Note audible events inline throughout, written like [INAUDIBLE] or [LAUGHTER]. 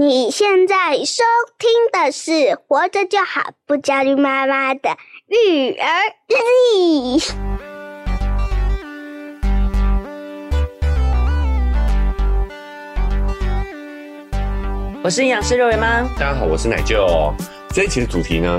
你现在收听的是《活着就好不焦虑妈妈的育儿日记》。我是营养师肉圆妈，大家好，我是奶舅。这一期的主题呢，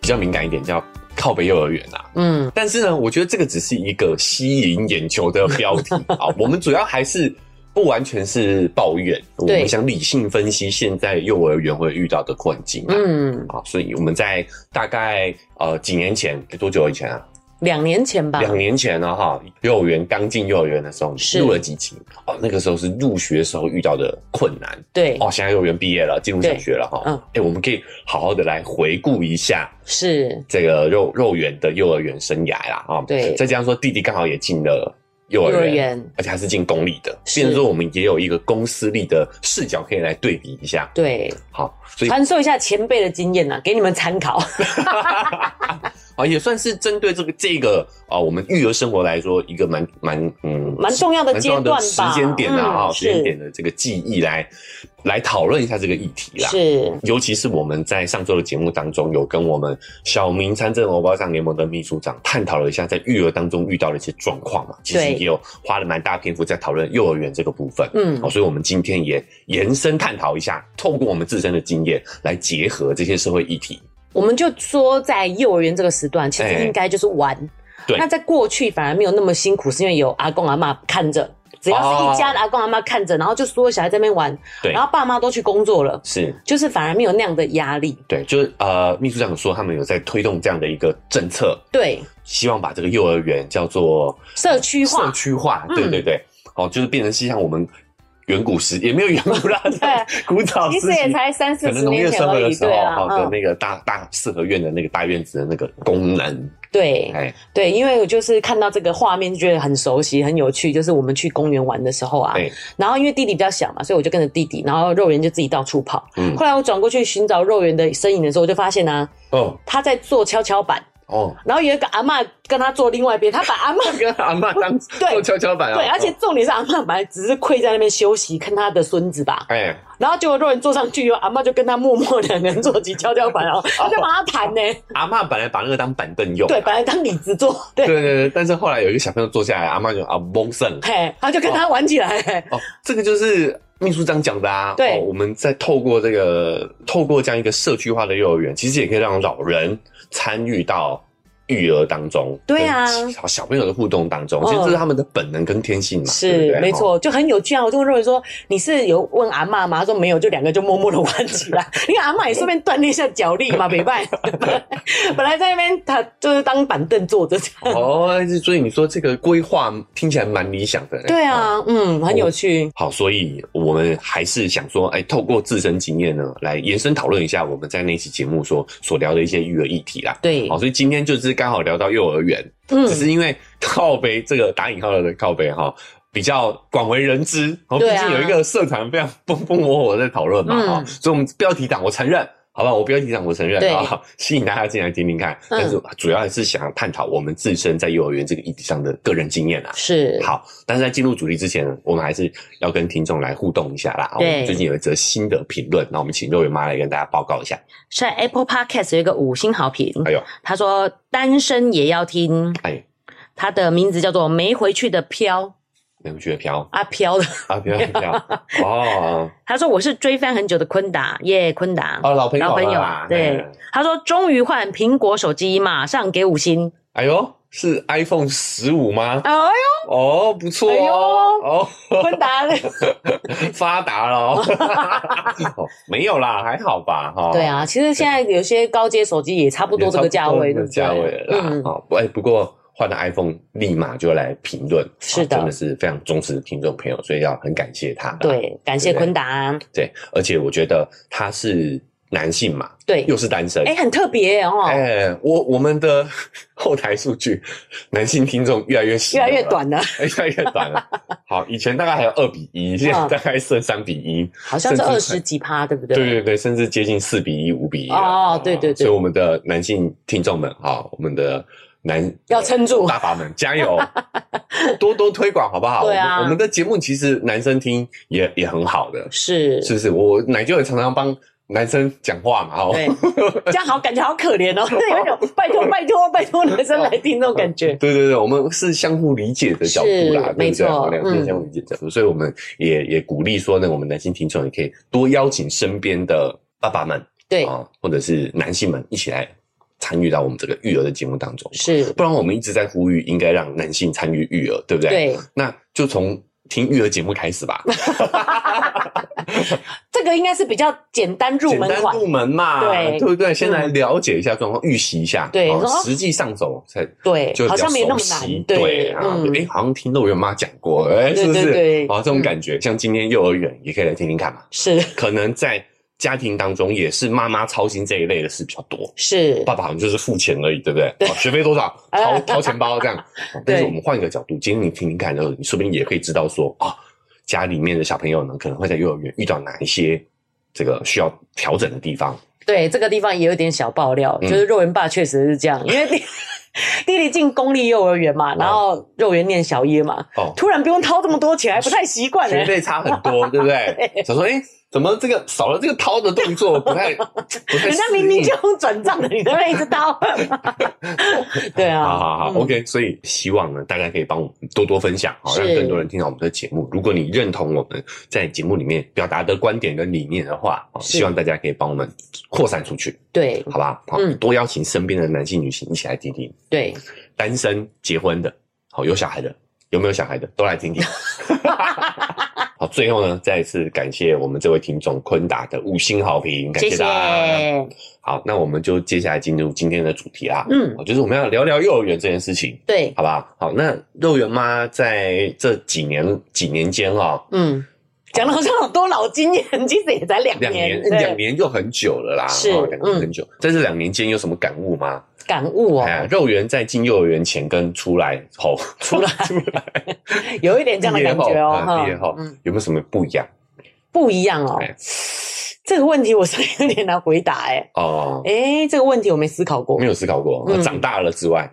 比较敏感一点，叫靠北幼儿园啊。嗯，但是呢，我觉得这个只是一个吸引眼球的标题 [LAUGHS] 啊。我们主要还是。不完全是抱怨，我们想理性分析现在幼儿园会遇到的困境。嗯，啊，所以我们在大概呃几年前，多久以前啊？两年前吧。两年前呢，哈，幼儿园刚进幼儿园的时候，入了几期。哦，那个时候是入学时候遇到的困难。对。哦，现在幼儿园毕业了，进入小学了，哈。嗯。哎，我们可以好好的来回顾一下，是这个肉肉圆的幼儿园生涯啦，啊。对。再加上说，弟弟刚好也进了。幼儿园，而且还是进公立的，变成说我们也有一个公私立的视角可以来对比一下。对，好，所以传授一下前辈的经验呐，给你们参考。[LAUGHS] 啊，也算是针对这个这个啊，我们育儿生活来说，一个蛮蛮嗯蛮重要的阶段时间点啊，时间点的这个记忆来来讨论一下这个议题啦。是，尤其是我们在上周的节目当中，有跟我们小明参政欧巴桑联盟的秘书长探讨了一下，在育儿当中遇到的一些状况嘛。其实也有花了蛮大篇幅在讨论幼儿园这个部分。嗯，好，所以我们今天也延伸探讨一下，透过我们自身的经验来结合这些社会议题。我们就说，在幼儿园这个时段，其实应该就是玩。欸、对。那在过去反而没有那么辛苦，是因为有阿公阿妈看着，只要是一家的阿公阿妈看着，然后就所有小孩在那边玩。对。然后爸妈都去工作了。是。就是反而没有那样的压力。对，就是呃，秘书长说他们有在推动这样的一个政策。对。希望把这个幼儿园叫做社区化。社区化。对对对。哦、嗯，就是变成是像我们。远古时也没有远古啦，[LAUGHS] 对，古早时期其实也才三四十年前而已。对啊，好的那个大大四合院的那个大院子的那个功能，对，哎，对，因为我就是看到这个画面就觉得很熟悉、很有趣。就是我们去公园玩的时候啊，然后因为弟弟比较小嘛，所以我就跟着弟弟，然后肉圆就自己到处跑。嗯，后来我转过去寻找肉圆的身影的时候，我就发现啊，哦，他在做跷跷板。哦，然后有一个阿嬷跟他坐另外一边，他把阿嬷 [LAUGHS] 跟阿嬷当做跷跷板啊。对，而且重点是阿嬷本来只是跪在那边休息，看他的孙子吧。哎，然后结果若人坐上去以后，阿嬷就跟他默默两个人坐起跷跷板，然 [LAUGHS] 后他就帮他弹呢。阿嬷本来把那个当板凳用，对，本来当椅子坐。对对对，但是后来有一个小朋友坐下来，阿嬷就啊蒙神，嘿，他就跟他玩起来。哦，这个就是秘书长讲的啊。对，我们在透过这个透过这样一个社区化的幼儿园，其实也可以让老人参与到。育儿当中，对啊，小朋友的互动当中，其实这是他们的本能跟天性嘛，是没错，就很有趣啊。我就认为说，你是有问阿妈吗？他说没有，就两个就默默的玩起来。[LAUGHS] 因为阿妈也顺便锻炼一下脚力嘛，没办法。本来在那边他就是当板凳坐着。哦，所以你说这个规划听起来蛮理想的。对啊，嗯，很有趣。好，所以我们还是想说，哎，透过自身经验呢，来延伸讨论一下我们在那期节目所所聊的一些育儿议题啦。对，好，所以今天就是。刚好聊到幼儿园，嗯，只是因为靠背这个打引号的靠背哈，比较广为人知，然后毕竟有一个社团非常风风火火在讨论嘛，哈、嗯，所以我们标题党我承认，好吧，我标题党我承认啊，[LAUGHS] 吸引大家进来听听看，但是主要还是想要探讨我们自身在幼儿园这个议题上的个人经验啊，是。好，但是在进入主题之前，我们还是要跟听众来互动一下啦，对，我们最近有一则新的评论，那我们请肉圆妈来跟大家报告一下。在 Apple Podcast 有一个五星好评，哎呦，他说单身也要听，哎，他的名字叫做没回去的飘，没回去的飘，阿飘的。阿飘的飘，[LAUGHS] 哦，他说我是追番很久的坤达，耶，坤达，哦，老朋友，老朋友啊，对，他说终于换苹果手机，马上给五星，哎呦。是 iPhone 十五吗？哎呦，哦，不错，哎呦，哦，坤达。了，[LAUGHS] 发达了，[LAUGHS] 哦，没有啦，还好吧，哈。对啊，其实现在有些高阶手机也差不多这个价位的价位了啦。嗯，好，哎，不过换了 iPhone 立马就来评论，是的，真的是非常忠实的听众朋友，所以要很感谢他。对，感谢坤达。对，而且我觉得他是。男性嘛，对，又是单身，哎、欸，很特别哦。哎、欸，我我们的后台数据，[LAUGHS] 男性听众越来越少，越来越短了，[LAUGHS] 越来越短了。好，以前大概还有二比一，现在大概剩三比一，好像是二十几趴，对不对？对对对，甚至接近四比一、五比一。哦，对对对。所以我们的男性听众们，哈，我们的男要撑住，爸爸们加油，[LAUGHS] 多多推广好不好？对啊，我们，我们的节目其实男生听也也很好的，是。是不是？我奶就也常常帮男生讲话嘛，哦，对，这样好感觉好可怜哦，[LAUGHS] 有一种拜托拜托拜托男生来听那种感觉。[LAUGHS] 对对对，我们是相互理解的角度啦，没错，两边相互理解的角度，所以我们也也鼓励说呢，我们男性听众也可以多邀请身边的爸爸们，对。啊，或者是男性们一起来。参与到我们这个育儿的节目当中，是，不然我们一直在呼吁应该让男性参与育儿，对不对？对，那就从听育儿节目开始吧。[LAUGHS] 这个应该是比较简单入门，简单入门嘛，对，对不对？先来了解一下状况，预习一下，对，实际上手才对，就好像没那么难，对啊，哎，好像听到我妈讲过，哎，是不是？对，啊，这种感觉，像今天幼儿园也可以来听听看嘛，是，可能在。家庭当中也是妈妈操心这一类的事比较多，是爸爸好像就是付钱而已，对不对？对，学费多少 [LAUGHS] 掏掏钱包这样。[LAUGHS] 但是我们换一个角度，今天你听听看，然后你说不定也可以知道说啊，家里面的小朋友呢，可能会在幼儿园遇到哪一些这个需要调整的地方。对，这个地方也有点小爆料，就是肉圆爸确实是这样，因为 [LAUGHS] 弟弟弟进公立幼儿园嘛，然后肉圆念小一嘛，哦，突然不用掏这么多钱，还不太习惯，学费差很多，对不对？想说哎。怎么这个少了这个掏的动作不太？[LAUGHS] 不太人家明明就用转账的，你在那边一直掏。[LAUGHS] 对啊，好好好、嗯、OK。所以希望呢，大家可以帮我们多多分享，好让更多人听到我们的节目。如果你认同我们在节目里面表达的观点跟理念的话，希望大家可以帮我们扩散出去。对，好吧，好，嗯、多邀请身边的男性、女性一起来听听。对，单身、结婚的，好有小孩的，有没有小孩的，都来听听。[LAUGHS] 好，最后呢，再一次感谢我们这位听众坤达的五星好评，感谢大家。谢谢。好，那我们就接下来进入今天的主题啦。嗯，就是我们要聊聊幼儿园这件事情。对，好吧。好，那幼儿园妈在这几年几年间啊，嗯，讲的好像很多老经验，其实也才两年，两年，两年就很久了啦。是，两年很久。在这两年间有什么感悟吗？感悟哦，肉圆在进幼儿园前跟出来后，出来 [LAUGHS] 出来，[LAUGHS] 有一点这样的感觉哦。毕业后，有没有什么不一样？不一样哦，这个问题我是有点难回答哎。哦，哎，这个问题我没思考过，没有思考过。长大了之外，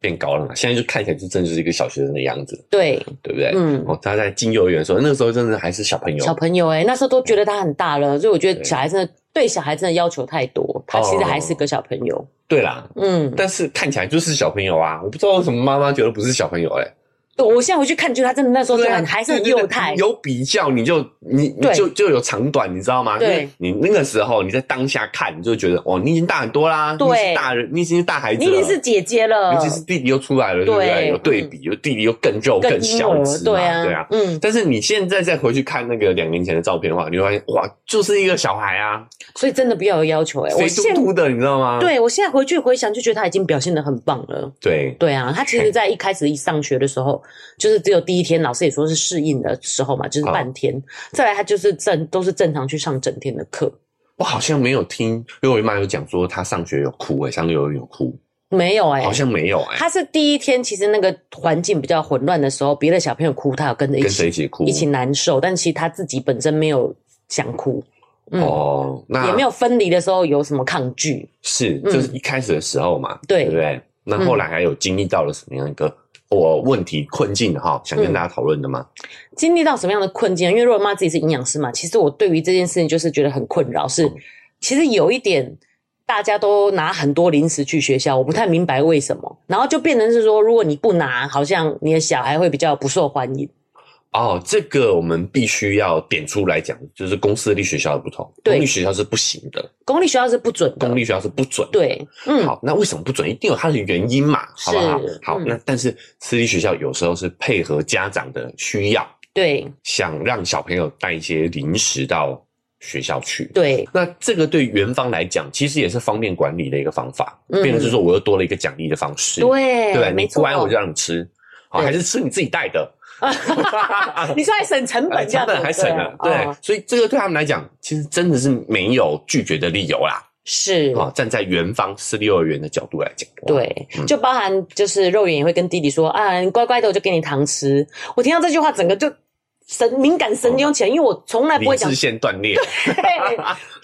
变高了嘛？现在就看起来就真的就是一个小学生的样子，对，对不对？嗯，哦，他在进幼儿园的时候，那个时候真的还是小朋友，小朋友哎，那时候都觉得他很大了，所以我觉得小孩真的对小孩真的要求太多，他其实还是个小朋友。对啦，嗯，但是看起来就是小朋友啊，我不知道为什么妈妈觉得不是小朋友哎、欸。我现在回去看，就他真的那时候就很还是很幼态，有比较你就你你就就有长短，你知道吗？对，你那个时候你在当下看，你就觉得哦，你已经大很多啦，你是大人，你已经是大孩子，你已经是姐姐了，尤其是弟弟又出来了，对不对？有对比，有弟弟又更肉更小只，对啊，对啊，嗯。但是你现在再回去看那个两年前的照片的话，你会发现哇，就是一个小孩啊。所以真的不要有要求哎，肥嘟嘟的，你知道吗？对，我现在回去回想，就觉得他已经表现的很棒了。对，对啊，他其实在一开始一上学的时候，就是只有。第一天老师也说是适应的时候嘛，就是半天。好再来他就是正都是正常去上整天的课。我好像没有听因为我妈有讲说她上学有哭诶、欸，上幼儿园有哭没有哎、欸，好像没有哎、欸。他是第一天，其实那个环境比较混乱的时候，别的小朋友哭，他有跟着一起跟谁一起哭，一起难受。但其实他自己本身没有想哭。嗯、哦，那也没有分离的时候有什么抗拒？是，就是一开始的时候嘛，嗯、对，对不对？那后来还有经历到了什么样一个？我问题困境哈，想跟大家讨论的吗？嗯、经历到什么样的困境？因为若妈自己是营养师嘛，其实我对于这件事情就是觉得很困扰。是，嗯、其实有一点，大家都拿很多零食去学校，我不太明白为什么。然后就变成是说，如果你不拿，好像你的小孩会比较不受欢迎。哦，这个我们必须要点出来讲，就是公私立学校的不同。对，公立学校是不行的，公立学校是不准的，公立学校是不准的。对，嗯，好，那为什么不准？一定有它的原因嘛，好不好？好，嗯、那但是私立学校有时候是配合家长的需要，对，想让小朋友带一些零食到学校去。对，那这个对园方来讲，其实也是方便管理的一个方法，嗯、变成是说我又多了一个奖励的方式。对，对，你不乖我就让你吃，好，还是吃你自己带的。[LAUGHS] 你说还省成本，成本还省了，对，所以这个对他们来讲，其实真的是没有拒绝的理由啦。是啊，站在园方私立幼儿园的角度来讲，对，就包含就是肉圆也会跟弟弟说啊，你乖乖的，我就给你糖吃。我听到这句话，整个就神敏感神经起来，因为我从来不会讲。理智线断裂。对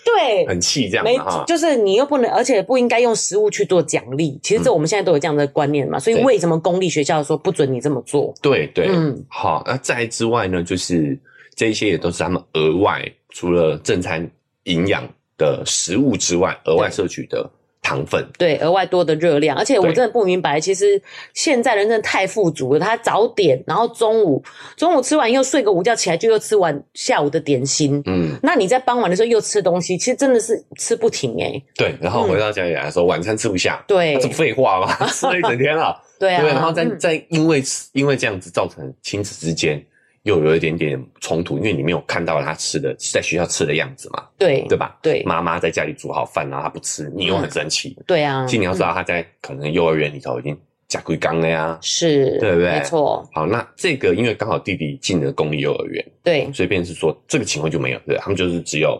对，[LAUGHS] 很气这样。没，就是你又不能，而且不应该用食物去做奖励。其实这我们现在都有这样的观念嘛，所以为什么公立学校说不准你这么做？对对，嗯，好。那再之外呢，就是这一些也都是他们额外除了正餐营养的食物之外，额外摄取的。糖分对，额外多的热量，而且我真的不明白，其实现在人真的太富足了。他早点，然后中午中午吃完又睡个午觉，起来就又吃完下午的点心。嗯，那你在傍晚的时候又吃东西，其实真的是吃不停哎、欸。对，然后回到家里来说，嗯、晚餐吃不下。对，这不废话吗？吃了一整天了。[LAUGHS] 对啊，对，然后再再因为因为这样子造成亲子之间。又有一点点冲突，因为你没有看到他吃的在学校吃的样子嘛，对对吧？对，妈妈在家里煮好饭，然后他不吃，你又很生气，对啊。其实你要知道他在可能幼儿园里头已经吃几缸了呀，是，对不对？没错。好，那这个因为刚好弟弟进了公立幼儿园，对，所以便是说这个情况就没有，对，他们就是只有，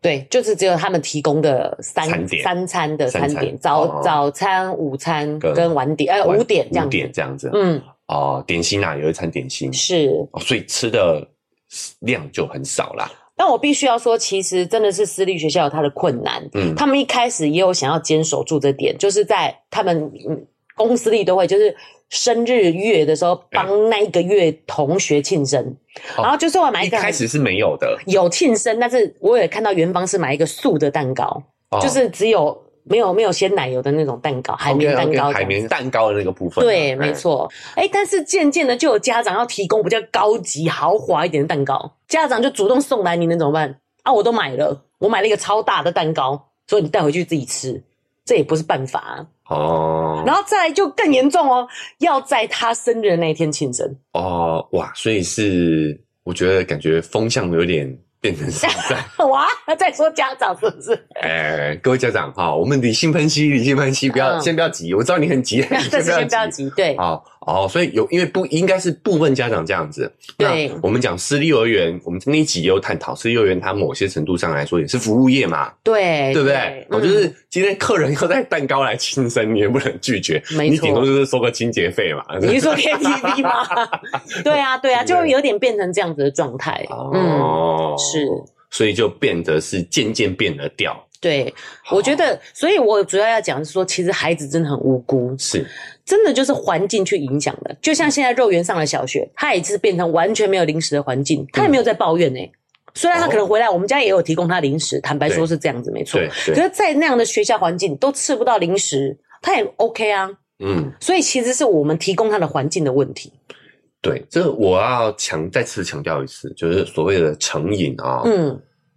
对，就是只有他们提供的三餐点。三餐的餐点，早早餐、午餐跟晚点，呃，五点这样，五点这样子，嗯，哦，点心啊，有一餐点心是，所以吃的。量就很少啦，但我必须要说，其实真的是私立学校有它的困难。嗯，他们一开始也有想要坚守住这点，就是在他们公私立都会，就是生日月的时候帮那一个月同学庆生，欸、然后就是我买一开始是没有的，有庆生，但是我也看到元芳是买一个素的蛋糕，哦、就是只有。没有没有鲜奶油的那种蛋糕，海绵蛋糕，海绵蛋糕的那个部分。对，没错。哎，但是渐渐的就有家长要提供比较高级豪华一点的蛋糕，家长就主动送来，你能怎么办？啊，我都买了，我买了一个超大的蛋糕，所以你带回去自己吃，这也不是办法哦。然后再来就更严重哦，要在他生日的那一天庆生哦，哇，所以是我觉得感觉风向有点。变成现在 [LAUGHS] 哇！那再说家长是不是？哎、欸，各位家长哈，我们理性分析，理性分析，不要、嗯、先不要急。我知道你很急，[LAUGHS] 先不要急，先不要急对。好。哦，所以有因为不应该是部分家长这样子。对，那我们讲私立幼儿园，我们那一集也有探讨，私立幼儿园它某些程度上来说也是服务业嘛。对，对不对？我、嗯、就是今天客人要带蛋糕来庆生，[LAUGHS] 你也不能拒绝。没错，你顶多就是收个清洁费嘛。你是说 KTV 吗？[LAUGHS] 对啊，对啊，就会有点变成这样子的状态。哦、嗯，是，所以就变得是渐渐变了调。对，我觉得，所以我主要要讲的是说，其实孩子真的很无辜。是。真的就是环境去影响的，就像现在肉圆上了小学，他也是变成完全没有零食的环境，他也没有在抱怨呢、欸。虽然他可能回来，我们家也有提供他零食，坦白说是这样子，没错。可是，在那样的学校环境都吃不到零食，他也 OK 啊。嗯，所以其实是我们提供他的环境的问题。对，这我要强再次强调一次，就是所谓的成瘾啊，嗯，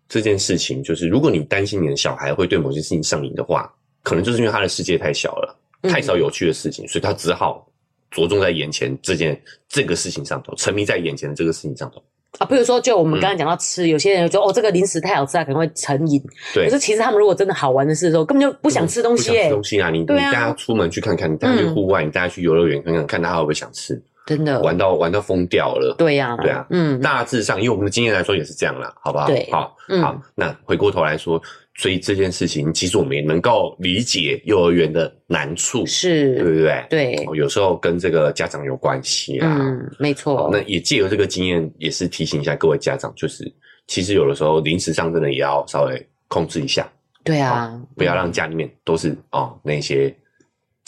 这件事情就是，如果你担心你的小孩会对某些事情上瘾的话，可能就是因为他的世界太小了。太少有趣的事情，嗯、所以他只好着重在眼前这件这个事情上头，沉迷在眼前的这个事情上头啊。比如说，就我们刚刚讲到吃，嗯、有些人就说哦，这个零食太好吃，他可能会成瘾。对，可是其实他们如果真的好玩的事的时候，根本就不想吃东西、欸。不想吃东西啊！你、啊、你带他出门去看看，你带他去户外，嗯、你带他去游乐园看看，看他会不会想吃。真的玩到玩到疯掉了。对呀、啊，对啊。嗯，大致上，因为我们的经验来说也是这样啦，好不好？对，好，嗯、好。那回过头来说。所以这件事情，其实我们也能够理解幼儿园的难处，是，对不对？对，有时候跟这个家长有关系啊。嗯，没错。那也借由这个经验，也是提醒一下各位家长，就是其实有的时候临时上真的也要稍微控制一下。对啊，不要让家里面都是哦那些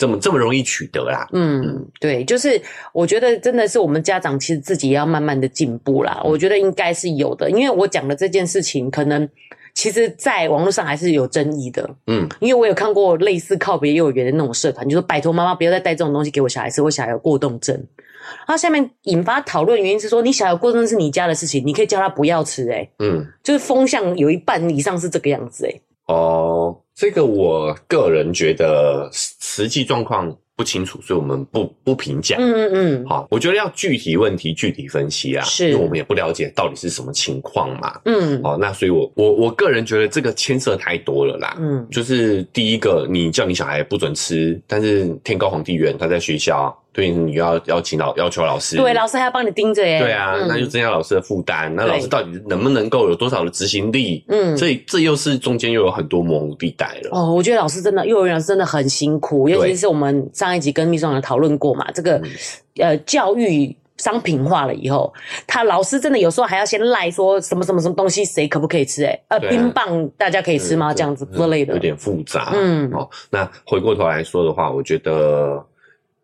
这么这么容易取得啦。嗯，对，就是我觉得真的是我们家长其实自己也要慢慢的进步啦。我觉得应该是有的，因为我讲的这件事情可能。其实，在网络上还是有争议的，嗯，因为我有看过类似靠别幼儿园的那种社团，就说拜托妈妈不要再带这种东西给我小孩吃，我小孩有过动症。然后下面引发讨论原因是说，你小孩有过动症是你家的事情，你可以叫他不要吃，欸，诶嗯，就是风向有一半以上是这个样子，欸，诶哦，这个我个人觉得实际状况。不清楚，所以我们不不评价。嗯嗯嗯，好，我觉得要具体问题具体分析啊，是因为我们也不了解到底是什么情况嘛。嗯，好，那所以我我我个人觉得这个牵涉太多了啦。嗯，就是第一个，你叫你小孩不准吃，但是天高皇帝远，他在学校。对，你要邀请老要求老师，对，老师还要帮你盯着耶。对啊，嗯、那就增加老师的负担。那老师到底能不能够有多少的执行力？嗯，所以这又是中间又有很多模糊地带了。哦，我觉得老师真的，幼儿园老师真的很辛苦，尤其是我们上一集跟秘书长讨论过嘛，这个、嗯、呃教育。商品化了以后，他老师真的有时候还要先赖说什么什么什么东西谁可不可以吃、欸？哎，呃，冰棒大家可以吃吗？这样子之类的，有点复杂。嗯，哦，那回过头来说的话，我觉得，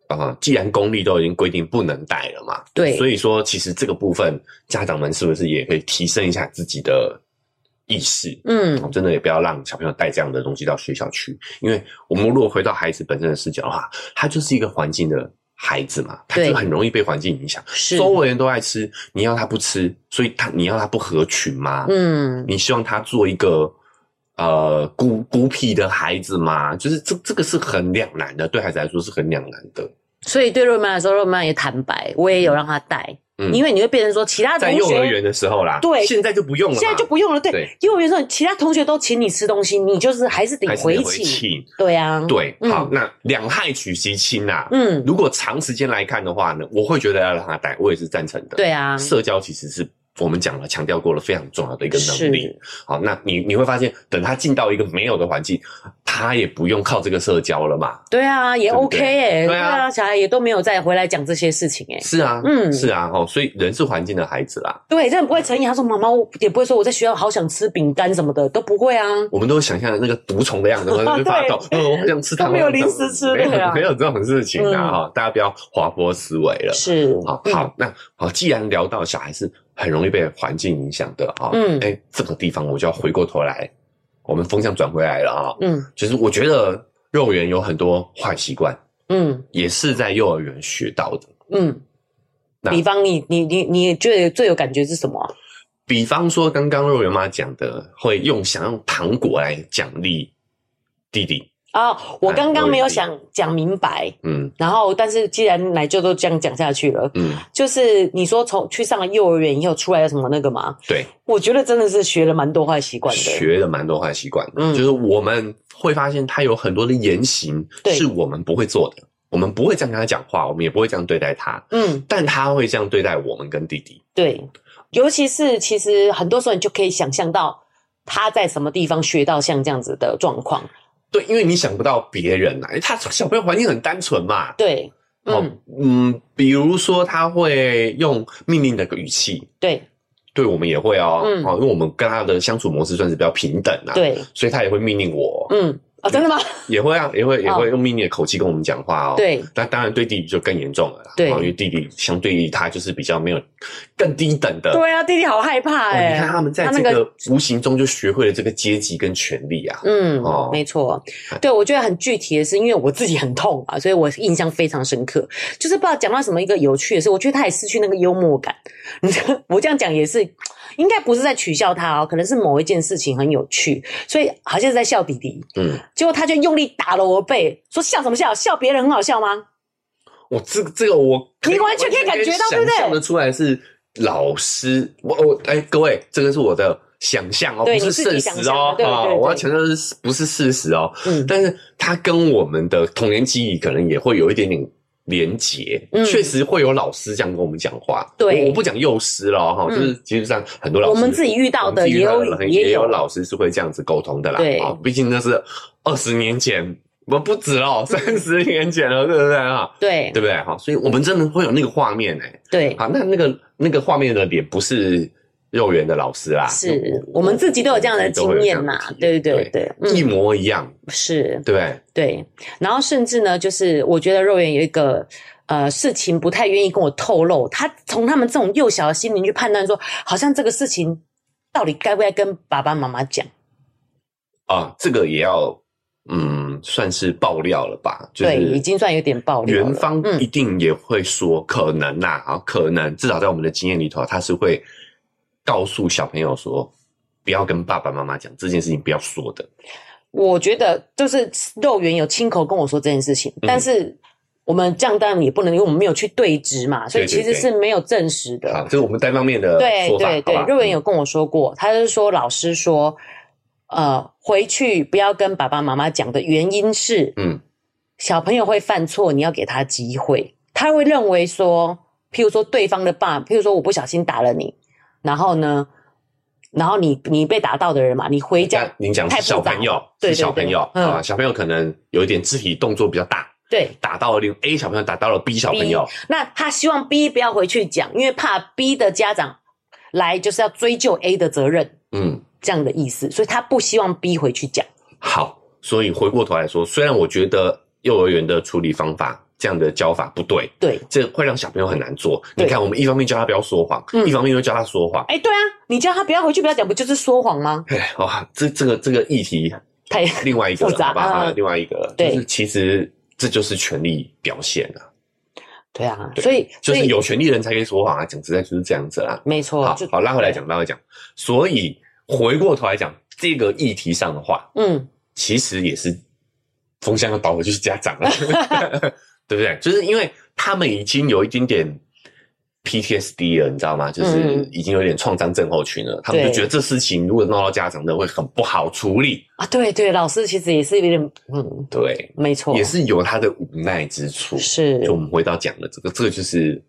啊，既然公立都已经规定不能带了嘛，对，所以说其实这个部分家长们是不是也可以提升一下自己的意识？嗯，真的也不要让小朋友带这样的东西到学校去，因为我们如果回到孩子本身的视角的话，他就是一个环境的。孩子嘛，他就很容易被环境影响。是，周围人都爱吃，你要他不吃，所以他你要他不合群吗？嗯，你希望他做一个呃孤孤僻的孩子嘛？就是这这个是很两难的，对孩子来说是很两难的。所以对若曼来说，若曼也坦白，我也有让他带。嗯，因为你会变成说，其他同学在幼儿园的时候啦，对，现在就不用了，现在就不用了。对，对幼儿园时候，其他同学都请你吃东西，你就是还是得回请。对啊，对，好，嗯、那两害取其轻啊。嗯，如果长时间来看的话呢，我会觉得要让他带，我也是赞成的。对啊，社交其实是。我们讲了，强调过了，非常重要的一个能力。好，那你你会发现，等他进到一个没有的环境，他也不用靠这个社交了嘛？对啊，也 OK 哎、欸，对啊，小孩也都没有再回来讲这些事情哎、欸。是啊，嗯，是啊，哦，所以人是环境的孩子啦。对，真的不会成瘾。他说：“妈妈，我也不会说我在学校好想吃饼干什么的，都不会啊。”我们都想象那个毒虫的样子，[LAUGHS] 会发抖。嗯，我好想吃糖，没有零食吃，没有没有这种事情啊！哈，大家不要滑坡思维了。是，好，好，那好，既然聊到小孩是。很容易被环境影响的啊，嗯，哎、欸，这个地方我就要回过头来，我们风向转回来了啊，嗯，就是我觉得幼儿园有很多坏习惯，嗯，也是在幼儿园学到的，嗯，那比方你你你你觉得最有感觉是什么？比方说刚刚幼儿园妈讲的，会用想用糖果来奖励弟弟。啊，我刚刚没有想讲明白，嗯，然后但是既然奶舅都这样讲下去了，嗯，就是你说从去上了幼儿园以后出来有什么那个吗？对，我觉得真的是学了蛮多坏习惯的，学了蛮多坏习惯，嗯，就是我们会发现他有很多的言行是我们不会做的，我们不会这样跟他讲话，我们也不会这样对待他，嗯，但他会这样对待我们跟弟弟，对，尤其是其实很多时候你就可以想象到他在什么地方学到像这样子的状况。对，因为你想不到别人啊，他小朋友环境很单纯嘛。对，嗯。嗯，比如说他会用命令的语气，对，对我们也会哦，嗯，因为我们跟他的相处模式算是比较平等啊，对，所以他也会命令我，嗯。啊、哦，真的吗？也会啊，也会也会用命令的口气跟我们讲话哦。对，那当然对弟弟就更严重了啦。对，因为弟弟相对于他就是比较没有更低等的。对啊，弟弟好害怕哎、欸哦！你看他们在这个无形中就学会了这个阶级跟权力啊。嗯，哦，没错。对，我觉得很具体的是，因为我自己很痛啊，所以我印象非常深刻。就是不知道讲到什么一个有趣的事，我觉得他也失去那个幽默感。你 [LAUGHS] 我这样讲也是。应该不是在取笑他哦，可能是某一件事情很有趣，所以好像是在笑弟弟。嗯，结果他就用力打了我背，说笑什么笑？笑别人很好笑吗？我这个这个我，你完全可以感觉到，对不对？笑得出来是老师。我我哎，各位，这个是我的想象哦，不是事实哦。啊，我要强调是不是事实哦？嗯，但是他跟我们的童年记忆可能也会有一点点。连结，确实会有老师这样跟我们讲话。对，我不讲幼师了哈，就是其实上很多老师，我们自己遇到的也有也有老师是会这样子沟通的啦。对，毕竟那是二十年前，不不止哦，三十年前了，对不对啊？对，对不对哈？所以我们真的会有那个画面诶。对，好，那那个那个画面的脸不是幼儿园的老师啦，是我们自己都有这样的经验嘛？对对对对，一模一样，是，对对。然后甚至呢，就是我觉得肉圆有一个呃事情不太愿意跟我透露，他从他们这种幼小的心灵去判断说，好像这个事情到底该不该跟爸爸妈妈讲啊？这个也要嗯，算是爆料了吧？对，已经算有点爆料。园方一定也会说可能呐啊，可能至少在我们的经验里头，他是会。告诉小朋友说，不要跟爸爸妈妈讲这件事情，不要说的。我觉得就是肉圆有亲口跟我说这件事情，嗯、但是我们这样当然也不能，因为我们没有去对质嘛，所以其实是没有证实的。好，这是我们单方面的。对对对，肉圆有跟我说过，他就是说老师说，呃，回去不要跟爸爸妈妈讲的原因是，嗯，小朋友会犯错，你要给他机会，他会认为说，譬如说对方的爸，譬如说我不小心打了你。然后呢？然后你你被打到的人嘛，你回家，您讲是小朋友，是小朋友啊，小朋友可能有一点肢体动作比较大，对，打到了另 A 小朋友，打到了 B 小朋友，那他希望 B 不要回去讲，因为怕 B 的家长来就是要追究 A 的责任，嗯，这样的意思，所以他不希望 B 回去讲。好，所以回过头来说，虽然我觉得幼儿园的处理方法。这样的教法不对，对，这会让小朋友很难做。你看，我们一方面教他不要说谎，嗯，一方面又教他说谎。哎，对啊，你叫他不要回去，不要讲，不就是说谎吗？哎，哇，这这个这个议题太另外一个了，好吧？另外一个，对，就是其实这就是权力表现啊。对啊，所以就是有权力的人才可以说谎啊，讲实在就是这样子啊。没错。好，好，拉回来讲，拉回来讲。所以回过头来讲这个议题上的话，嗯，其实也是风向要倒的就是家长了。[LAUGHS] 对不对？就是因为他们已经有一点点 PTSD 了，你知道吗？就是已经有点创伤症候群了。嗯、他们就觉得这事情如果闹到家长的，会很不好处理啊。对对，老师其实也是有点，嗯，对，没错，也是有他的无奈之处。是，就我们回到讲的这个，这个就是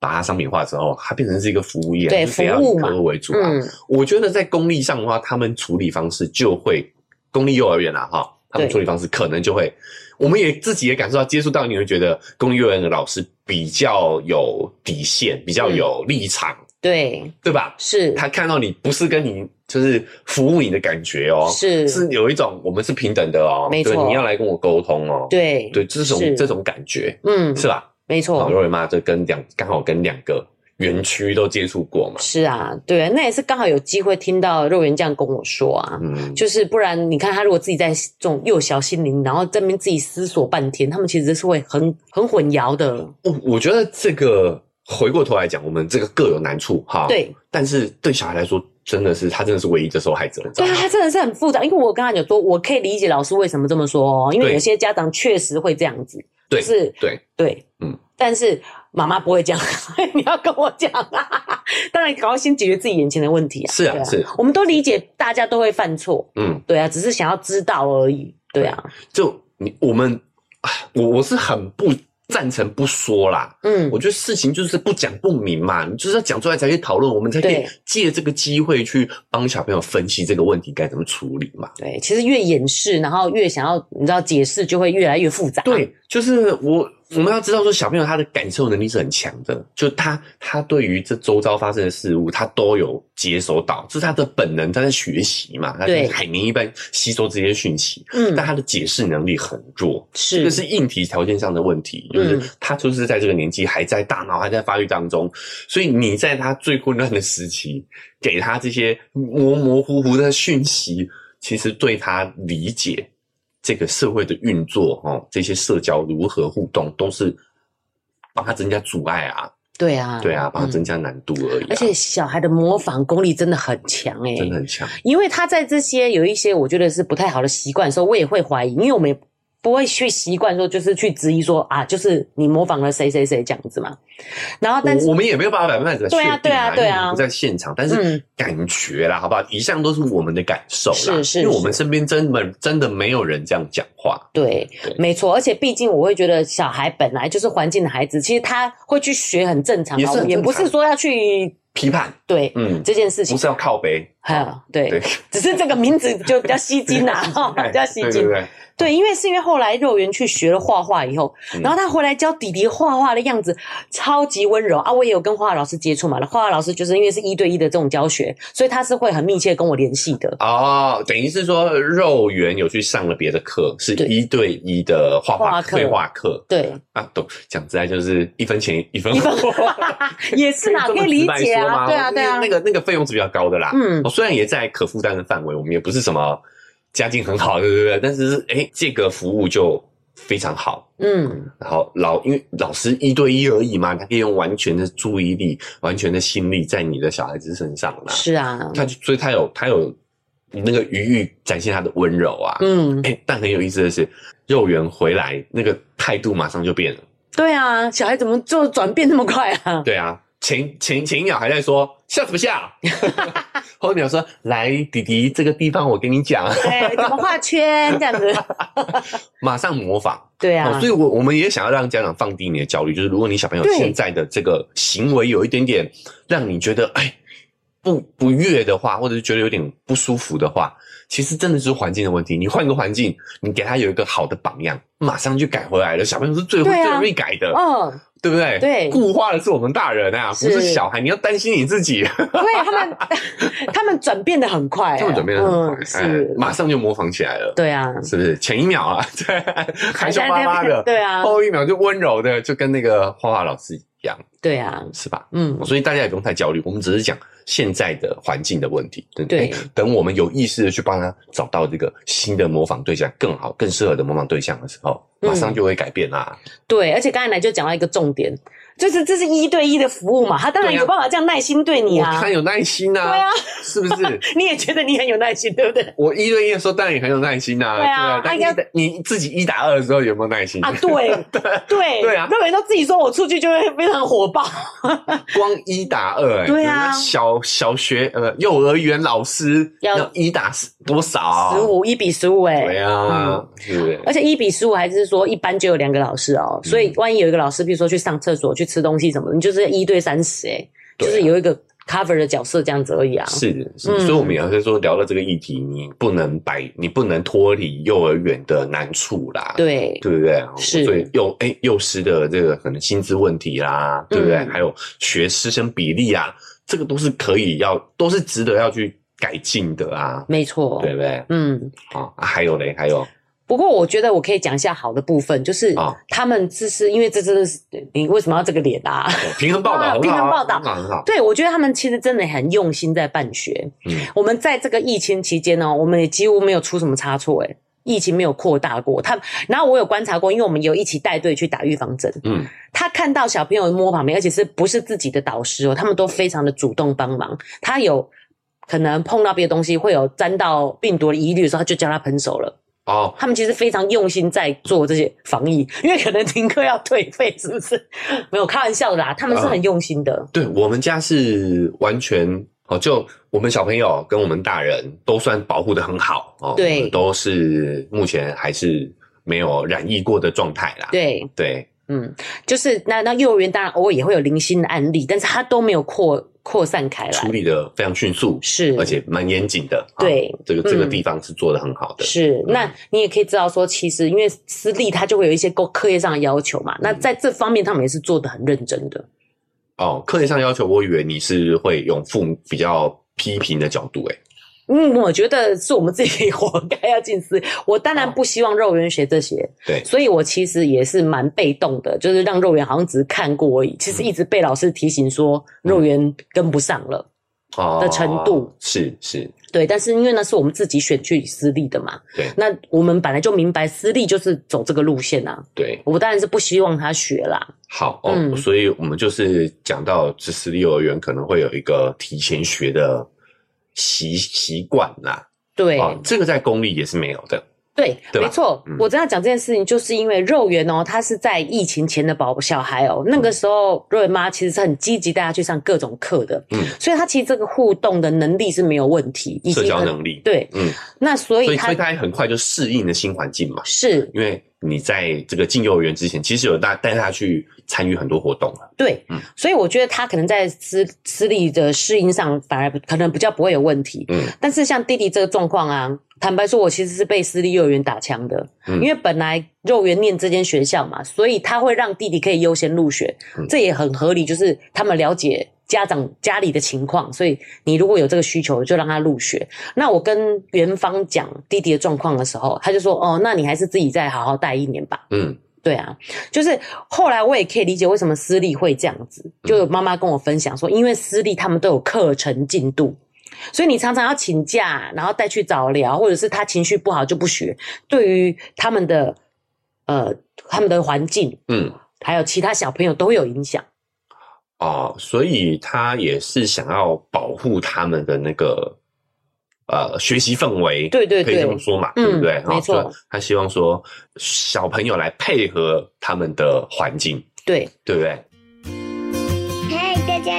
把它商品化之后，它变成是一个服务业，对，服务嘛为主啊。嗯、我觉得在公立上的话，他们处理方式就会公立幼儿园啊，哈，他们处理方式可能就会。我们也自己也感受到接触到，你会觉得公立幼儿园的老师比较有底线，比较有立场，嗯、对。对吧？是。他看到你不是跟你就是服务你的感觉哦，是。是有一种我们是平等的哦，没错，你要来跟我沟通哦，对。对，这种这种感觉，嗯，是吧？没错，肉圆妈就跟两刚好跟两个。园区都接触过嘛？是啊，对啊，那也是刚好有机会听到肉圆这样跟我说啊，嗯，就是不然你看他如果自己在这种幼小心灵，然后这边自己思索半天，他们其实是会很很混淆的。我我觉得这个回过头来讲，我们这个各有难处哈。对，但是对小孩来说，真的是他真的是唯一的受害者。对啊，他真的是很复杂，因为我刚才有说，我可以理解老师为什么这么说哦，因为有些家长确实会这样子，对，是，对对，嗯，但是。妈妈不会讲，[LAUGHS] 你要跟我讲啊！[LAUGHS] 当然，赶快先解决自己眼前的问题啊！是啊，是，我们都理解，大家都会犯错，嗯，对啊，只是想要知道而已，对啊。就你我们，我我是很不赞成不说啦，嗯，我觉得事情就是不讲不明嘛，你就是要讲出来才可以讨论，我们才可以借这个机会去帮小朋友分析这个问题该怎么处理嘛。对，其实越掩饰，然后越想要你知道解释，就会越来越复杂。对，就是我。我们要知道说，小朋友他的感受能力是很强的，就他他对于这周遭发生的事物，他都有接收到，这是他的本能，他在学习嘛，他像海绵一般吸收这些讯息。嗯，但他的解释能力很弱，是，这个是硬体条件上的问题，就是他就是在这个年纪还在大脑还在发育当中，所以你在他最混乱的时期给他这些模模糊糊的讯息，其实对他理解。这个社会的运作，哦，这些社交如何互动，都是帮他增加阻碍啊。对啊，对啊，帮他增加难度而已，啊嗯。而且小孩的模仿功力真的很强诶，真的很强。因为他在这些有一些我觉得是不太好的习惯的时候，我也会怀疑，因为我们也。不会去习惯说，就是去质疑说啊，就是你模仿了谁谁谁这样子嘛。然后，但是我，我们也没有办法百分百的确定啊，对啊，对啊，不在现场，但是感觉啦，嗯、好不好？一向都是我们的感受啦，是是，是，因为我们身边真的真的没有人这样讲话。对，对没错。而且毕竟我会觉得，小孩本来就是环境的孩子，其实他会去学很正常，也是也不是说要去批判。对，嗯，这件事情不是要靠背，哈，对，对只是这个名字就比较吸睛呐，[LAUGHS] [LAUGHS] 比较吸睛。对对对对，因为是因为后来肉圆去学了画画以后，嗯、然后他回来教弟弟画画的样子超级温柔啊！我也有跟画画老师接触嘛，那画画老师就是因为是一对一的这种教学，所以他是会很密切跟我联系的。哦，等于是说肉圆有去上了别的课，是一对一的画画绘画课。对啊，懂讲实在就是一分钱一分货，[LAUGHS] 也是啦，可以理解啊。对啊，对啊，那个那个费用是比较高的啦。嗯，虽然也在可负担的范围，我们也不是什么。家境很好，对不对？但是，诶这个服务就非常好，嗯。然后老，因为老师一对一而已嘛，他可以用完全的注意力、完全的心力在你的小孩子身上啦。是啊，他所以他有他有那个余裕展现他的温柔啊，嗯。诶但很有意思的是，肉圆回来那个态度马上就变了。对啊，小孩怎么就转变那么快啊？对啊。前前前一秒还在说笑什么笑，后一秒说来弟弟这个地方我跟你讲，哎，怎么画圈 [LAUGHS] 这样子，马上模仿，对啊，所以我我们也想要让家长放低你的焦虑，就是如果你小朋友现在的这个行为有一点点让你觉得哎不不悦的话，或者是觉得有点不舒服的话，其实真的是环境的问题。你换个环境，你给他有一个好的榜样，马上就改回来了。小朋友是最最容易改的，嗯。对不对？对，固化的是我们大人啊，不是小孩。你要担心你自己。对，他们 [LAUGHS] 他们转变的很快，他们转变的很快，是马上就模仿起来了。对啊，是不是？前一秒啊，对，害羞巴巴的，对啊，后一秒就温柔的，就跟那个画画老师一样。对啊，是吧？嗯，所以大家也不用太焦虑，我们只是讲现在的环境的问题，对不对？等我们有意识的去帮他找到这个新的模仿对象，更好、更适合的模仿对象的时候，马上就会改变啦。对，而且刚才来就讲到一个重点。就是这是一对一的服务嘛，他当然有办法这样耐心对你啊，他有耐心啊，对啊，是不是？[LAUGHS] 你也觉得你很有耐心，对不对？我一对一的时候当然也很有耐心啊，对啊。他应该你自己一打二的时候有没有耐心啊？对 [LAUGHS] 对对对啊！肉圆都自己说我出去就会非常火爆，[LAUGHS] 光一打二，哎，对啊，小小学呃幼儿园老师要一打多少？十五，一比十五，哎，对啊，对。而且一比十五还是说一般就有两个老师哦，所以万一有一个老师，比如说去上厕所去。吃东西什么的，你就是一对三十哎，就是有一个 cover 的角色这样子而已啊。是是，所以我们也是说聊到这个议题，你不能摆，你不能脱离幼儿园的难处啦。对，对不对？是。所以幼哎幼师的这个可能薪资问题啦，对不对？还有学师生比例啊，这个都是可以要，都是值得要去改进的啊。没错，对不对？嗯。啊，还有嘞，还有。不过我觉得我可以讲一下好的部分，就是他们这是因为这真的是你为什么要这个脸啊？平衡报道，[LAUGHS] 平衡报道很好。对，我觉得他们其实真的很用心在办学。嗯，我们在这个疫情期间呢，我们也几乎没有出什么差错。诶疫情没有扩大过。他然后我有观察过，因为我们有一起带队去打预防针。嗯，他看到小朋友摸旁边，而且是不是自己的导师哦？他们都非常的主动帮忙。他有可能碰到别的东西会有沾到病毒的疑虑的时候，他就叫他喷手了。哦，他们其实非常用心在做这些防疫，因为可能停课要退费，是不是？[LAUGHS] 没有开玩笑的啦，他们是很用心的。呃、对，我们家是完全哦，就我们小朋友跟我们大人都算保护的很好哦，对，都是目前还是没有染疫过的状态啦。对对，嗯，就是那那幼儿园当然偶尔也会有零星的案例，但是他都没有扩。扩散开来，处理的非常迅速，是，而且蛮严谨的。对，这个这个地方是做的很好的。是，那你也可以知道说，其实因为私立它就会有一些课课业上的要求嘛，那在这方面他们也是做得很认真的。哦，课业上要求，我以为你是会用父母比较批评的角度，诶嗯，我觉得是我们自己活该要进私。我当然不希望肉圆学这些，对，所以我其实也是蛮被动的，就是让肉圆好像只是看过而已。其实一直被老师提醒说肉圆跟不上了的程度，是是，对。但是因为那是我们自己选去私立的嘛，对。那我们本来就明白私立就是走这个路线啊，对。我当然是不希望他学啦。好哦，所以我们就是讲到这私立幼儿园可能会有一个提前学的。习习惯啦，对、哦，这个在公立也是没有的，对？没错。嗯、我这样讲这件事情，就是因为肉圆哦，他是在疫情前的宝小孩哦，那个时候肉圆妈其实是很积极带他去上各种课的，嗯，所以他其实这个互动的能力是没有问题，社交能力，对，嗯，那所以他所以他很快就适应了新环境嘛，是因为。你在这个进幼儿园之前，其实有带带他去参与很多活动了。对，嗯，所以我觉得他可能在私私立的适应上，反而可能比较不会有问题。嗯，但是像弟弟这个状况啊，坦白说，我其实是被私立幼儿园打枪的。嗯，因为本来幼园念这间学校嘛，所以他会让弟弟可以优先入学，嗯，这也很合理，就是他们了解。家长家里的情况，所以你如果有这个需求，就让他入学。那我跟园方讲弟弟的状况的时候，他就说：“哦，那你还是自己再好好带一年吧。”嗯，对啊，就是后来我也可以理解为什么私立会这样子。就有妈妈跟我分享说，因为私立他们都有课程进度，所以你常常要请假，然后带去早疗，或者是他情绪不好就不学，对于他们的呃他们的环境，嗯，还有其他小朋友都会有影响。哦，所以他也是想要保护他们的那个呃学习氛围，对对对，可以这么说嘛，嗯、对不对？没错，他希望说小朋友来配合他们的环境，对，对不对？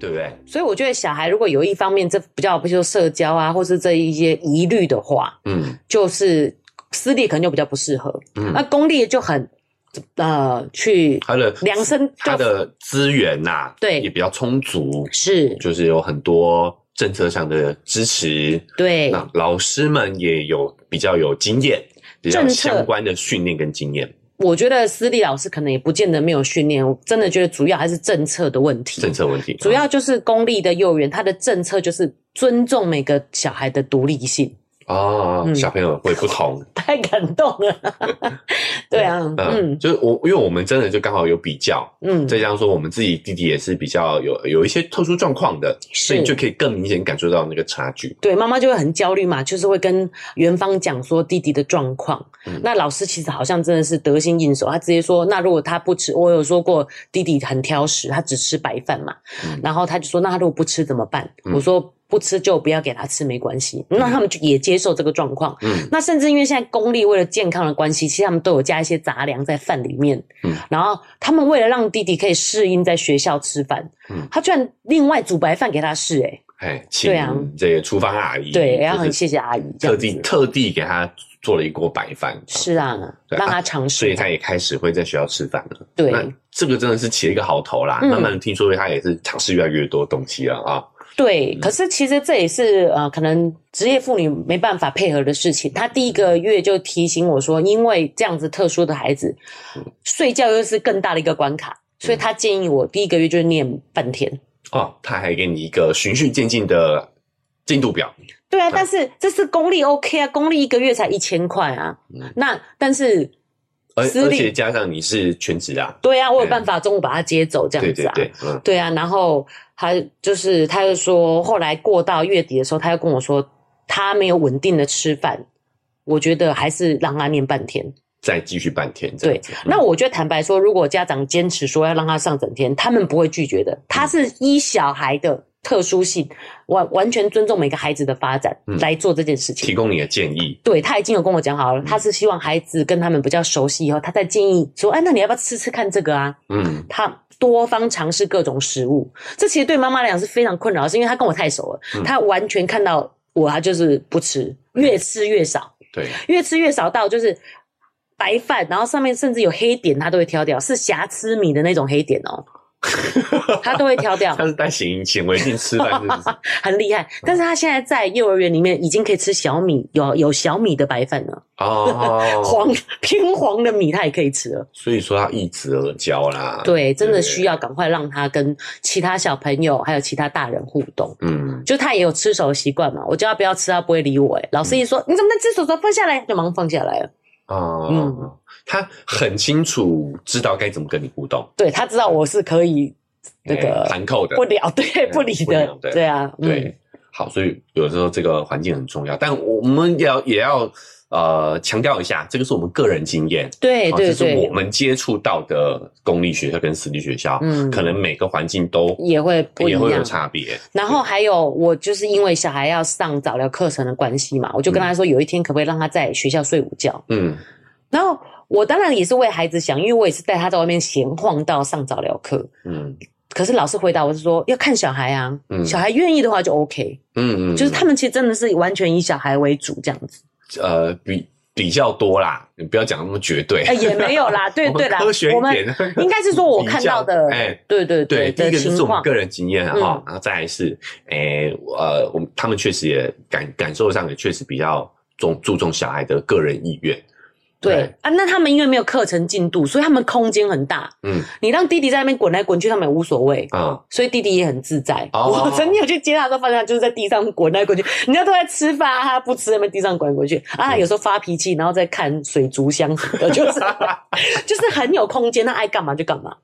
对，不对？所以我觉得小孩如果有一方面这比较，比如说社交啊，或是这一些疑虑的话，嗯，就是私立可能就比较不适合，嗯，那公立就很。呃，去他的量身，他的资源呐、啊，对，也比较充足，是，就是有很多政策上的支持，对，那老师们也有比较有经验，比较相关的训练跟经验。我觉得私立老师可能也不见得没有训练，我真的觉得主要还是政策的问题，政策问题，主要就是公立的幼儿园，它的政策就是尊重每个小孩的独立性。哦，小朋友会不同，嗯、[LAUGHS] 太感动了。[LAUGHS] 对啊，嗯，嗯就是我，因为我们真的就刚好有比较，嗯，再加上说我们自己弟弟也是比较有有一些特殊状况的，所以就可以更明显感受到那个差距。对，妈妈就会很焦虑嘛，就是会跟元芳讲说弟弟的状况。嗯，那老师其实好像真的是得心应手，他直接说，那如果他不吃，我有说过弟弟很挑食，他只吃白饭嘛，嗯，然后他就说，那他如果不吃怎么办？嗯，我说。不吃就不要给他吃，没关系。那他们就也接受这个状况。嗯，那甚至因为现在公立为了健康的关系，其实他们都有加一些杂粮在饭里面。嗯，然后他们为了让弟弟可以适应在学校吃饭，嗯，他居然另外煮白饭给他试，诶哎，对啊，这个厨房阿姨，对，然后很谢谢阿姨，特地特地给他做了一锅白饭。是啊，让他尝试，所以他也开始会在学校吃饭了。对，那这个真的是起了一个好头啦。慢慢听说他也是尝试越来越多东西了啊。对，可是其实这也是呃，可能职业妇女没办法配合的事情。她第一个月就提醒我说，因为这样子特殊的孩子，睡觉又是更大的一个关卡，所以她建议我第一个月就念半天。哦，他还给你一个循序渐进的进度表。对啊，但是这是公立 OK 啊，公立一个月才一千块啊。那但是。而而且加上你是全职啊，对啊，我有办法中午把他接走这样子啊，对对对，嗯，对啊，然后他就是他就说，后来过到月底的时候，他又跟我说，他没有稳定的吃饭，我觉得还是让他念半天，再继续半天，对，那我觉得坦白说，如果家长坚持说要让他上整天，他们不会拒绝的，他是依小孩的。特殊性，完完全尊重每个孩子的发展，嗯、来做这件事情。提供你的建议，对，他已经有跟我讲好了，嗯、他是希望孩子跟他们比较熟悉以后，他再建议说，哎，那你要不要吃吃看这个啊？嗯，他多方尝试各种食物，这其实对妈妈来讲是非常困扰，是因为他跟我太熟了，嗯、他完全看到我，他就是不吃，越吃越少，对，越吃越少到就是白饭，然后上面甚至有黑点，他都会挑掉，是瑕疵米的那种黑点哦。[LAUGHS] 他都会挑掉，他是带显显微镜吃饭？[LAUGHS] 很厉害。但是他现在在幼儿园里面已经可以吃小米，有有小米的白饭了。哦，[LAUGHS] 黄偏黄的米他也可以吃了。所以说他一直而教啦。对，真的需要赶快让他跟其他小朋友还有其他大人互动。嗯，就他也有吃手的习惯嘛。我叫他不要吃，他不会理我。哎，老师一说、嗯、你怎么能吃手手放下来，就马上放下来了。哦，嗯，他很清楚知道该怎么跟你互动，对，他知道我是可以那个含扣的，不聊，对，不理的，对啊，对，好，所以有时候这个环境很重要，但我们要也要呃强调一下，这个是我们个人经验，对对对，这是我们接触到的公立学校跟私立学校，嗯，可能每个环境都也会不一样，也会有差别。然后还有我就是因为小孩要上早疗课程的关系嘛，我就跟他说，有一天可不可以让他在学校睡午觉？嗯。然后我当然也是为孩子想，因为我也是带他在外面闲晃到上早疗课。嗯，可是老师回答我是说要看小孩啊，嗯，小孩愿意的话就 OK。嗯嗯，就是他们其实真的是完全以小孩为主这样子。呃，比比较多啦，你不要讲那么绝对。哎，也没有啦，[LAUGHS] 对对啦，科学一点。应该是说我看到的，哎，对对对，第一个是我们个人经验哈，然后再来是，哎，呃，我们他们确实也感感受上也确实比较重注重小孩的个人意愿。对，对啊，那他们因为没有课程进度，所以他们空间很大。嗯，你让弟弟在那边滚来滚去，他们也无所谓。啊、嗯，所以弟弟也很自在。哦、我曾经有去接他的时候，发现他就是在地上滚来滚去。人家都在吃饭，他不吃，在那边地上滚来滚去。啊，有时候发脾气，然后再看水族箱什么的，就是 [LAUGHS] 就是很有空间，他爱干嘛就干嘛。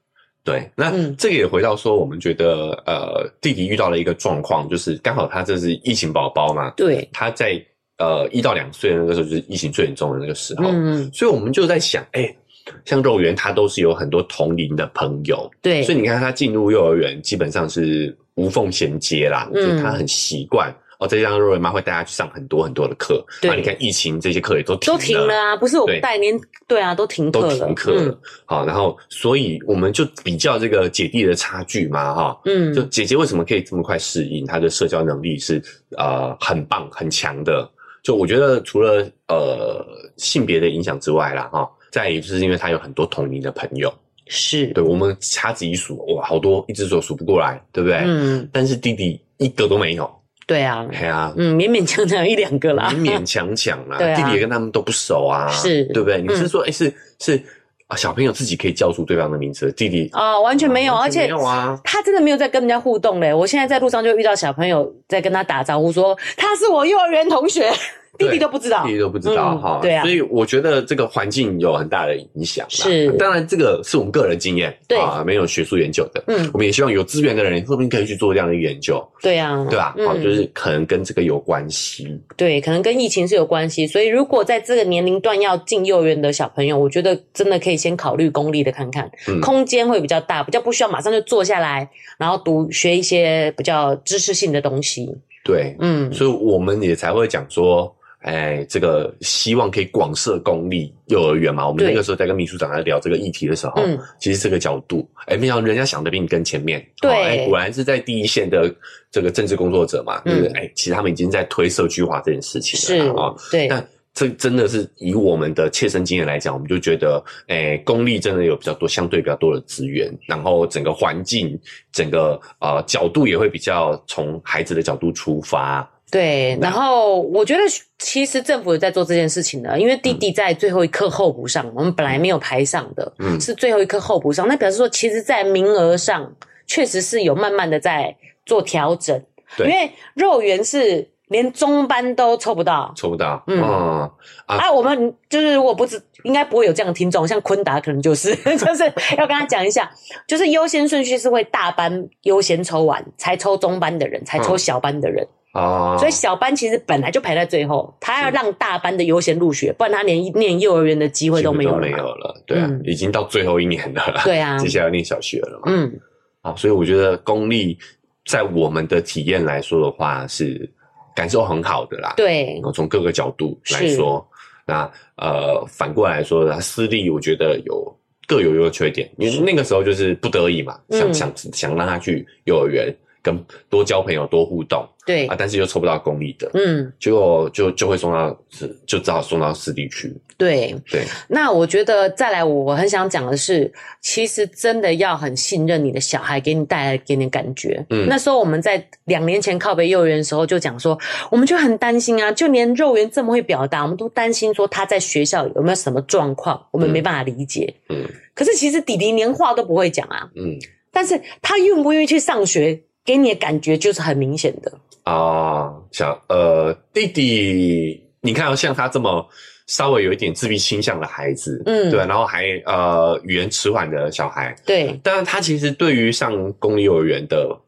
对，那这个也回到说，我们觉得呃，弟弟遇到了一个状况，就是刚好他这是疫情宝宝嘛。对，他在。呃，一到两岁那个时候就是疫情最严重的那个时候，嗯，所以我们就在想，哎、欸，像幼儿园，他都是有很多同龄的朋友，对，所以你看他进入幼儿园，基本上是无缝衔接啦，嗯、就是他很习惯。哦，再加上肉圆妈会带他去上很多很多的课。对，你看疫情这些课也都停了，都停了啊！不是我们带连对啊，都停都停课了。嗯、好，然后所以我们就比较这个姐弟的差距嘛，哈，嗯，就姐姐为什么可以这么快适应？她的社交能力是呃很棒很强的。就我觉得除了呃性别的影响之外啦，哈，再也就是因为他有很多同龄的朋友，是对我们掐指一数哇，好多一只手数不过来，对不对？嗯，但是弟弟一个都没有。对啊，对啊，嗯，勉勉强强一两个啦，勉勉强强啦。[LAUGHS] 对啊，弟弟也跟他们都不熟啊，是，对不对？你是说，哎，是是啊，小朋友自己可以叫出对方的名字，弟弟啊，完全没有，而且没有啊，他真的没有在跟人家互动嘞。我现在在路上就遇到小朋友在跟他打招呼，说他是我幼儿园同学。弟弟都不知道，弟弟都不知道哈，对啊，所以我觉得这个环境有很大的影响。是，当然这个是我们个人经验，对啊，没有学术研究的。嗯，我们也希望有资源的人说不定可以去做这样的研究。对啊，对吧？好，就是可能跟这个有关系。对，可能跟疫情是有关系。所以如果在这个年龄段要进幼儿园的小朋友，我觉得真的可以先考虑公立的看看，空间会比较大，比较不需要马上就坐下来，然后读学一些比较知识性的东西。对，嗯，所以我们也才会讲说。哎，这个希望可以广设公立幼儿园嘛？我们那个时候在跟秘书长在聊这个议题的时候，嗯，其实这个角度，哎，没想到人家想的比你更前面，对，哎，果然是在第一线的这个政治工作者嘛，对不对？哎，其实他们已经在推社区化这件事情了啊，对。但这真的是以我们的切身经验来讲，我们就觉得，哎，公立真的有比较多，相对比较多的资源，然后整个环境，整个呃角度也会比较从孩子的角度出发。对，然后我觉得其实政府也在做这件事情的，因为弟弟在最后一刻候补上，我们本来没有排上的，嗯，是最后一刻候补上，那表示说，其实，在名额上确实是有慢慢的在做调整，对，因为肉圆是连中班都抽不到，抽不到，嗯。啊，我们就是如果不知应该不会有这样的听众，像坤达可能就是 [LAUGHS] 就是要跟他讲一下，就是优先顺序是会大班优先抽完，才抽中班的人，才抽小班的人。哦，所以小班其实本来就排在最后，他要让大班的优先入学，不然他连念幼儿园的机会都没有了。没有了，对啊，已经到最后一年了。对啊，[LAUGHS] 接下来要念小学了嘛。嗯，好，所以我觉得公立在我们的体验来说的话，是感受很好的啦。对，从各个角度来说，那呃反过来说，私立我觉得有各有优缺点，因为那个时候就是不得已嘛，想想想让他去幼儿园。跟多交朋友，多互动，对。啊，但是又抽不到公立的，嗯，结果就就会送到是，就只好送到私立去。对。对，那我觉得再来，我很想讲的是，其实真的要很信任你的小孩，给你带来给你感觉。嗯，那时候我们在两年前靠北幼儿园的时候就讲说，我们就很担心啊，就连肉圆这么会表达，我们都担心说他在学校有没有什么状况，我们没办法理解。嗯，可是其实弟弟连话都不会讲啊，嗯，但是他愿不愿意去上学？给你的感觉就是很明显的啊，小呃弟弟，你看像他这么稍微有一点自闭倾向的孩子，嗯，对，然后还呃语言迟缓的小孩，对，但是他其实对于上公立幼儿园的。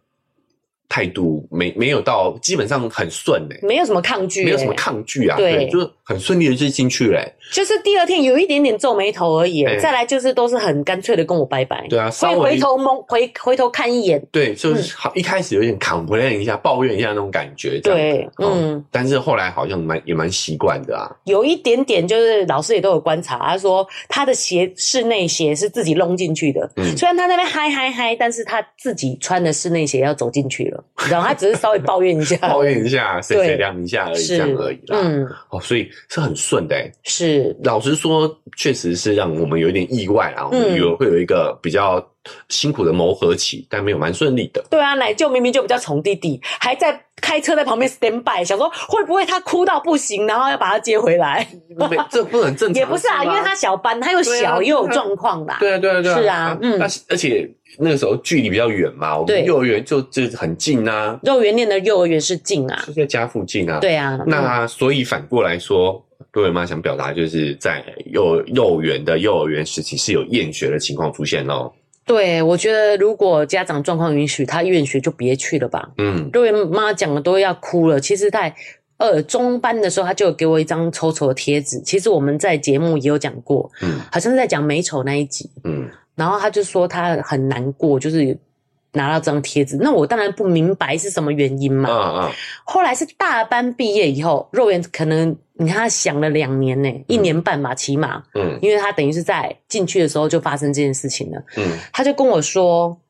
态度没没有到，基本上很顺诶，没有什么抗拒，没有什么抗拒啊，对，就是很顺利的就进去了，就是第二天有一点点皱眉头而已，再来就是都是很干脆的跟我拜拜，对啊，会回头蒙回回头看一眼，对，就是好一开始有点 complain 一下，抱怨一下那种感觉，对，嗯，但是后来好像蛮也蛮习惯的啊，有一点点就是老师也都有观察，他说他的鞋室内鞋是自己弄进去的，嗯，虽然他那边嗨嗨嗨，但是他自己穿的室内鞋要走进去了。然后他只是稍微抱怨一下，[LAUGHS] 抱怨一下，谁谁晾一下而已，这样而已啦。嗯，哦，所以是很顺的诶。是，老实说，确实是让我们有一点意外啊。我们以为会有一个比较辛苦的磨合期，但没有，蛮顺利的。对啊，奶舅明明就比较宠弟弟，还在开车在旁边 stand by，想说会不会他哭到不行，然后要把他接回来？没，这不很正常。[LAUGHS] 也不是啊，因为他小班，他又小又有状况啦。对啊，对啊，对啊。是啊，嗯，而而且。那个时候距离比较远嘛，我们幼儿园就就很近啊。幼儿园念的幼儿园是近啊，就在家附近啊。对啊，那所以反过来说，各位妈想表达就是在幼幼儿园的幼儿园时期是有厌学的情况出现哦。对，我觉得如果家长状况允许，他愿学就别去了吧。嗯，幼儿园妈讲的都要哭了。其实，在呃中班的时候，他就有给我一张丑丑的贴纸。其实我们在节目也有讲过，嗯，好像是在讲美丑那一集，嗯。然后他就说他很难过，就是拿到这张贴纸，那我当然不明白是什么原因嘛。嗯嗯。后来是大班毕业以后，肉圆可能你看他想了两年呢，一年半吧，起码。嗯。因为他等于是在进去的时候就发生这件事情了。嗯。他就跟我说：“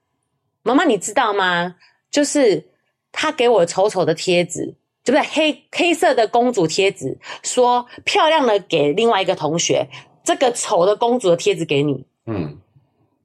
妈妈，你知道吗？就是他给我丑丑的贴纸，对不对？黑黑色的公主贴纸，说漂亮的给另外一个同学，这个丑的公主的贴纸给你。”嗯。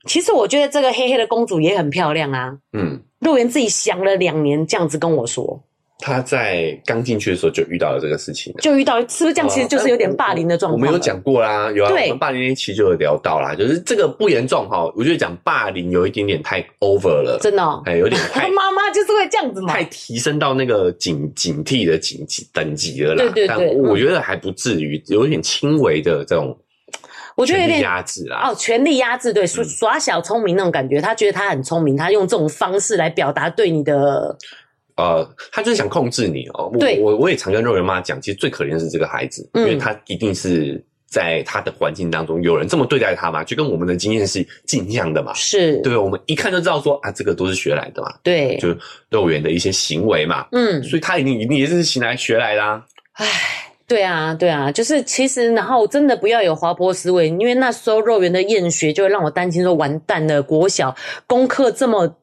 其实我觉得这个黑黑的公主也很漂亮啊。嗯，肉圆自己想了两年，这样子跟我说，他在刚进去的时候就遇到了这个事情，就遇到是不是这样？其实就是有点霸凌的状况。我们有讲过啦，有啊，我们霸凌那一期就有聊到啦，就是这个不严重哈。我觉得讲霸凌有一点点太 over 了，真的、哦，哎，有点太。[LAUGHS] 妈妈就是会这样子嘛，太提升到那个警警惕的警级等级了啦。对对对，但我觉得还不至于，有点轻微的这种。我觉得有点压制啊！哦，权力压制，对，耍耍小聪明那种感觉。他觉得他很聪明，他用这种方式来表达对你的，呃，他就是想控制你哦。对，我我也常跟肉圆妈讲，其实最可怜的是这个孩子，因为他一定是在他的环境当中有人这么对待他嘛，就跟我们的经验是镜像的嘛。是，对，我们一看就知道说啊，这个都是学来的嘛。对，就肉圆的一些行为嘛。嗯，所以他一定一定也是行来学来的啊。唉。对啊，对啊，就是其实，然后真的不要有滑坡思维，因为那时候肉圆的厌学就会让我担心说，完蛋了，国小功课这么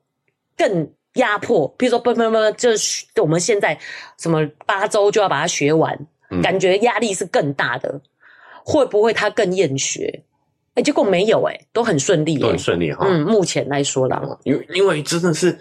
更压迫，比如说不不不，就是我们现在什么八周就要把它学完，嗯、感觉压力是更大的，会不会他更厌学？哎，结果没有、欸，哎，都很顺利、欸，都很顺利哈。嗯，目前来说啦，因为因为真的是。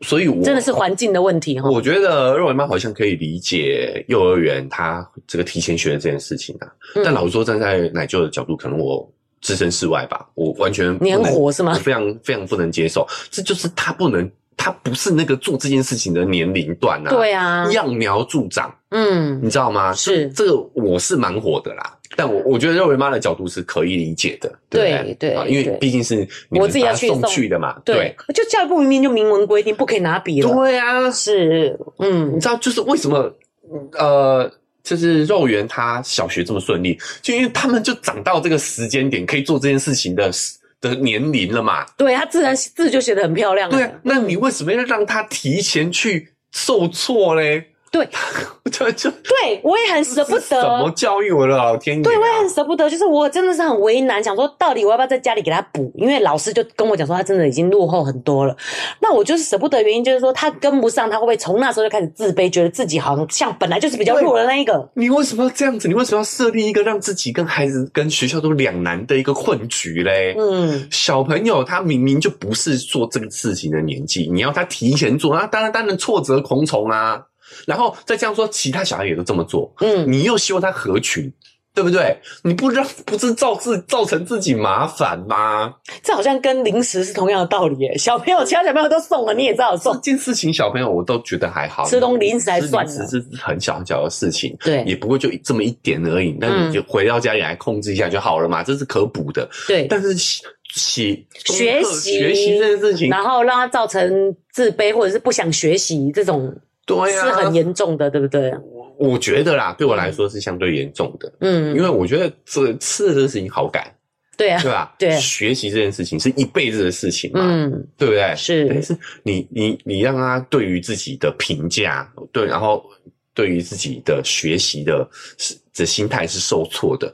所以我，真的是环境的问题哈。我觉得肉圆妈好像可以理解幼儿园他这个提前学的这件事情啊。嗯、但老实说，站在奶舅的角度，可能我置身事外吧。我完全你很火是吗？非常非常不能接受。这就是他不能，他不是那个做这件事情的年龄段啊。对啊，揠苗助长。嗯，你知道吗？是。这个，我是蛮火的啦。但我我觉得肉圆妈的角度是可以理解的，对对，因为毕竟是我自己要送。去的嘛，对，就教育部明明就明文规定不可以拿笔了，对啊，是，嗯，你知道就是为什么，呃，就是肉圆他小学这么顺利，就因为他们就长到这个时间点可以做这件事情的的年龄了嘛，对，他自然字就写得很漂亮，对，那你为什么要让他提前去受挫嘞？对，[LAUGHS] 就就对我也很舍不得。怎么教育我的老天爷？对，我也很舍不得。就是我真的是很为难，想说到底我要不要在家里给他补？因为老师就跟我讲说，他真的已经落后很多了。那我就是舍不得，原因就是说他跟不上，他会不会从那时候就开始自卑，觉得自己好像像本来就是比较弱的那一个？你为什么要这样子？你为什么要设立一个让自己跟孩子、跟学校都两难的一个困局嘞？嗯，小朋友他明明就不是做这个事情的年纪，你要他提前做，那当然当然挫折重重啊。然后再这样说，其他小孩也都这么做，嗯，你又希望他合群，对不对？你不知道不是造自造成自己麻烦吗？这好像跟零食是同样的道理耶。小朋友，其他小朋友都送了，你也知道送。这件事情小朋友我都觉得还好，吃东零食还算，只是很小很小的事情，对，也不过就这么一点而已。那你就回到家里来控制一下就好了嘛，这是可补的。对，但是写学习学习这件事情，然后让他造成自卑或者是不想学习这种。对呀、啊，是很严重的，对不对？我我觉得啦，对我来说是相对严重的。嗯，因为我觉得这吃的这个事情好改，对啊，对吧？对，学习这件事情是一辈子的事情嘛，嗯，对不对？是，但是你你你让他对于自己的评价，对，然后对于自己的学习的是的心态是受挫的。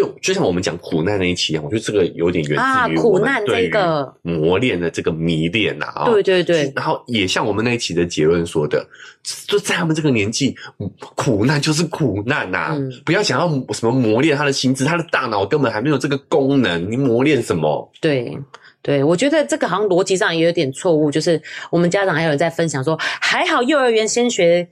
就就像我们讲苦难那一期一样，我觉得这个有点源自于苦难这个磨练的这个迷恋呐啊，对对对。然后也像我们那一期的结论说的，就在他们这个年纪，苦难就是苦难呐、啊，嗯、不要想要什么磨练他的心智，他的大脑根本还没有这个功能，你磨练什么？对对，我觉得这个好像逻辑上也有点错误。就是我们家长还有人在分享说，还好幼儿园先学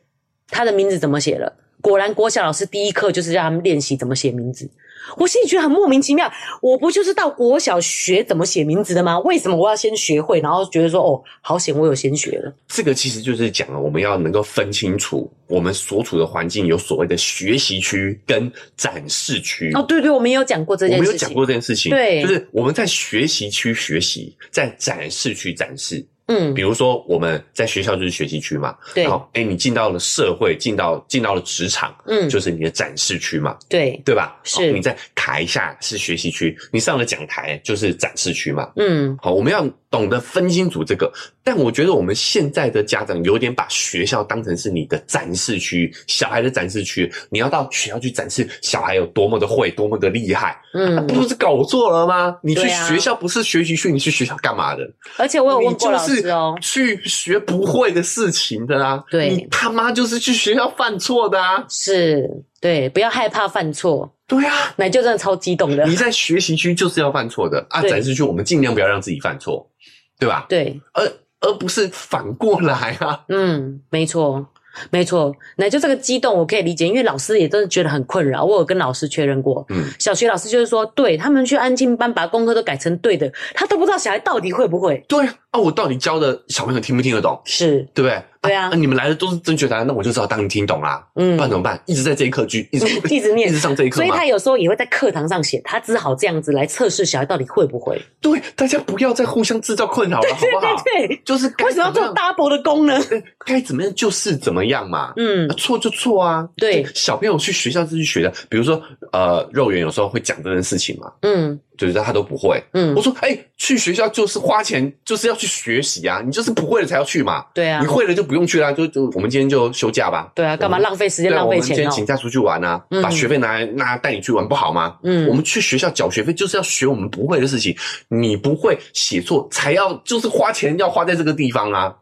他的名字怎么写了，果然国小老师第一课就是让他们练习怎么写名字。我心里觉得很莫名其妙，我不就是到国小学怎么写名字的吗？为什么我要先学会，然后觉得说哦，好险我有先学了？这个其实就是讲了，我们要能够分清楚我们所处的环境有所谓的学习区跟展示区。哦，对对，我们也有讲过这件事情，我们有讲过这件事情，对，就是我们在学习区学习，在展示区展示。嗯，比如说我们在学校就是学习区嘛，对。然后，哎，你进到了社会，进到进到了职场，嗯，就是你的展示区嘛，对，对吧？是。你在台下是学习区，你上了讲台就是展示区嘛，嗯。好，我们要懂得分清楚这个。但我觉得我们现在的家长有点把学校当成是你的展示区，小孩的展示区，你要到学校去展示小孩有多么的会，多么的厉害，嗯，不是搞错了吗？你去学校不是学习区，你去学校干嘛的？而且我有问过老师哦，去学不会的事情的啊，对，你他妈就是去学校犯错的啊，是，对，不要害怕犯错，对啊，奶就真的超激动的。你在学习区就是要犯错的啊，展示区我们尽量不要让自己犯错，对吧？对，而。而不是反过来啊！嗯，没错，没错。那就这个激动，我可以理解，因为老师也真的觉得很困扰。我有跟老师确认过，嗯，小学老师就是说，对，他们去安静班把功课都改成对的，他都不知道小孩到底会不会。对啊，啊，我到底教的小朋友听不听得懂？是，对不对？对啊，那你们来的都是正确答案，那我就知道当你听懂啦。嗯，不然怎么办？一直在这一课句，一直 [LAUGHS] 一直念，一直上这一课。所以他有时候也会在课堂上写，他只好这样子来测试小孩到底会不会。对，大家不要再互相制造困扰了，好不好？对对，就是为什么要做 double 的功能？该怎么样就是怎么样嘛。嗯，错就错啊。对，小朋友去学校是去学的，比如说呃，肉圆有时候会讲这件事情嘛。嗯。就是他都不会，嗯，我说，哎、欸，去学校就是花钱，就是要去学习啊，你就是不会了才要去嘛，对啊，你会了就不用去啦，就就我们今天就休假吧，对啊，干嘛浪费时间浪费钱？我们今天请假出去玩啊，嗯、把学费拿来拿带你去玩不好吗？嗯，我们去学校缴学费就是要学我们不会的事情，你不会写作才要就是花钱要花在这个地方啊。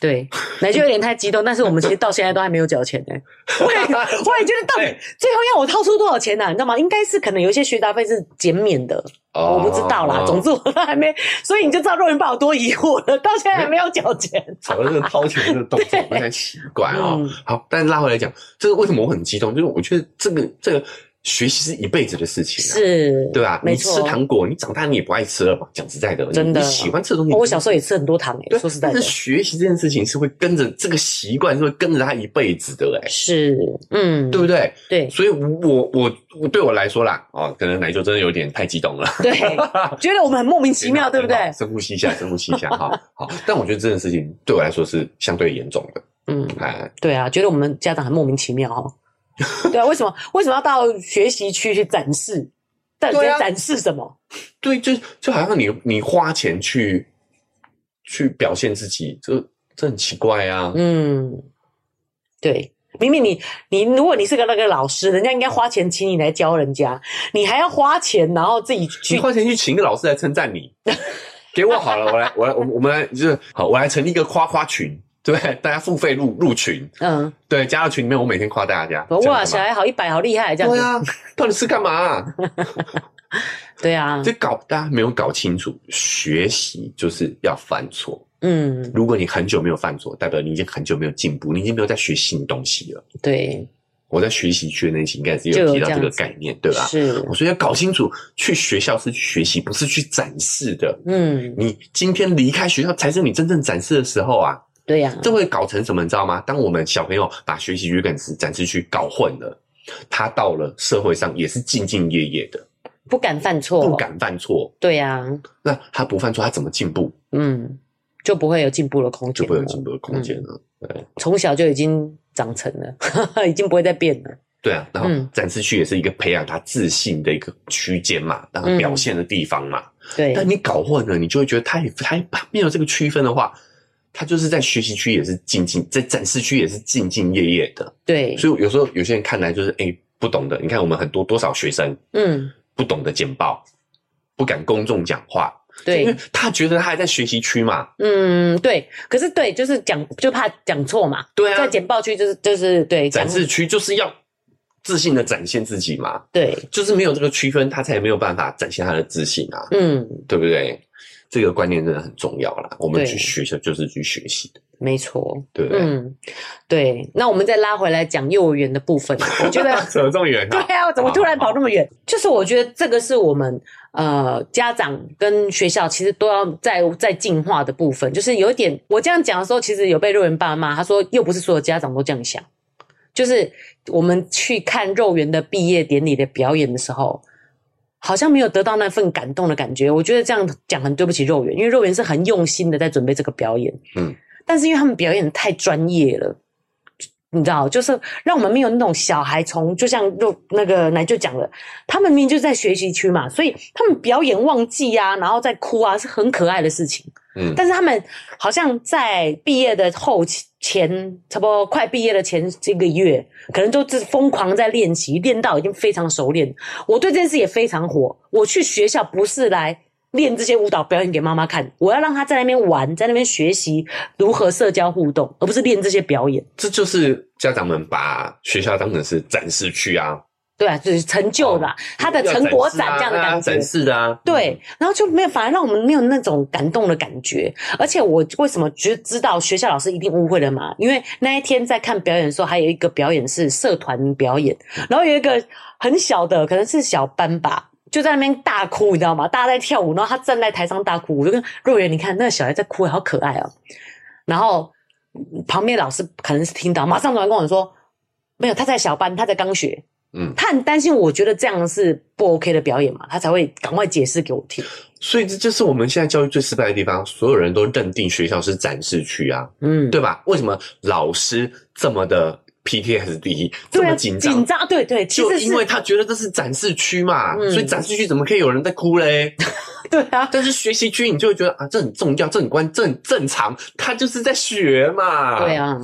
对，奶就有点太激动，但是我们其实到现在都还没有缴钱呢。我也 [LAUGHS] 我也觉得到底最后要我掏出多少钱呢、啊？你知道吗？应该是可能有一些学杂费是减免的，哦、我不知道啦。哦、总之我都还没，所以你就知道肉圆爸有多疑惑了，到现在还没有缴钱。找到这个掏钱这个动作有点奇怪啊、哦。嗯、好，但是拉回来讲，这个为什么我很激动？就是我觉得这个这个。学习是一辈子的事情，是，对吧？你吃糖果，你长大你也不爱吃了嘛？讲实在的，真的你喜欢吃的东西。我小时候也吃很多糖诶，说实在的。但是学习这件事情是会跟着这个习惯，是会跟着他一辈子的诶。是，嗯，对不对？对。所以我我我对我来说啦，哦，可能奶就真的有点太激动了。对，觉得我们很莫名其妙，[LAUGHS] 对不对？深呼吸一下，深呼吸一下，哈好。但我觉得这件事情对我来说是相对严重的。嗯，哎，对啊，觉得我们家长很莫名其妙哈。[LAUGHS] 对啊，为什么为什么要到学习区去展示？到底在展示什么？对，就就好像你你花钱去去表现自己，这这很奇怪啊。嗯，对，明明你你如果你是个那个老师，人家应该花钱请你来教人家，你还要花钱，然后自己去花钱去请个老师来称赞你，[LAUGHS] 给我好了，我来我来我我们来就是好，我来成立一个夸夸群。对，大家付费入入群，嗯，对，加到群里面，我每天夸大家。哇，小孩好一百，好厉害，这样子。对啊，到底是干嘛啊？[LAUGHS] 对啊，就搞大家没有搞清楚，学习就是要犯错。嗯，如果你很久没有犯错，代表你已经很久没有进步，你已经没有在学新东西了。对，我在学习区那期应该是有提到这个概念，对吧？是，我所以要搞清楚，去学校是去学习，不是去展示的。嗯，你今天离开学校才是你真正展示的时候啊。对呀、啊，这会搞成什么？你知道吗？当我们小朋友把学习区跟展示区搞混了，他到了社会上也是兢兢业业的，不敢犯错，不敢犯错。对呀、啊，那他不犯错，他怎么进步？嗯，就不会有进步的空间，就不会有进步的空间了。嗯、对，从小就已经长成了，[LAUGHS] 已经不会再变了。对啊，然后展示区也是一个培养他自信的一个区间嘛，然后表现的地方嘛。嗯、对，但你搞混了，你就会觉得他也他没有这个区分的话。他就是在学习区也是兢兢，在展示区也是兢兢业业的。对，所以有时候有些人看来就是哎、欸、不懂的。你看我们很多多少学生，嗯，不懂得简报，不敢公众讲话，对，因为他觉得他还在学习区嘛。嗯，对。可是对，就是讲就怕讲错嘛。对啊，在简报区就是就是对，展示区就是要自信的展现自己嘛。对，就是没有这个区分，他才没有办法展现他的自信啊。嗯，对不对？这个观念真的很重要啦，我们去学校就是去学习的，没错，对不对？嗯，对。那我们再拉回来讲幼儿园的部分，我觉得 [LAUGHS] 怎么这么远？[LAUGHS] 对啊，我怎么突然跑那么远？就是我觉得这个是我们呃家长跟学校其实都要在在进化的部分。就是有一点，我这样讲的时候，其实有被肉圆爸骂，他说又不是所有家长都这样想。就是我们去看肉圆的毕业典礼的表演的时候。好像没有得到那份感动的感觉。我觉得这样讲很对不起肉圆，因为肉圆是很用心的在准备这个表演。嗯，但是因为他们表演太专业了。你知道，就是让我们没有那种小孩从，就像肉那个奶就讲了，他们明明就在学习区嘛，所以他们表演忘记啊，然后再哭啊，是很可爱的事情。但是他们好像在毕业的后前，差不多快毕业的前这个月，可能都是疯狂在练习，练到已经非常熟练。我对这件事也非常火。我去学校不是来。练这些舞蹈表演给妈妈看，我要让她在那边玩，在那边学习如何社交互动，而不是练这些表演。这就是家长们把学校当成是展示区啊，对啊，就是成就的、哦、他的成果展这样的感觉，展示的啊。对，然后就没有，反而让我们没有那种感动的感觉。而且我为什么觉得知道学校老师一定误会了嘛？因为那一天在看表演的时候，还有一个表演是社团表演，然后有一个很小的，可能是小班吧。就在那边大哭，你知道吗？大家在跳舞，然后他站在台上大哭，我就跟肉圆，你看那个小孩在哭，好可爱哦。然后旁边老师可能是听到，马上突然跟我说：“没有，他在小班，他在刚学。”嗯，他很担心，我觉得这样是不 OK 的表演嘛，他才会赶快解释给我听。所以这就是我们现在教育最失败的地方，所有人都认定学校是展示区啊，嗯，对吧？为什么老师这么的？PTSD 这么紧张，紧张，对对，就因为他觉得这是展示区嘛，嗯、所以展示区怎么可以有人在哭嘞？[LAUGHS] 对啊，但是学习区你就会觉得啊，这很重要，这很关，这很正常，他就是在学嘛。对啊，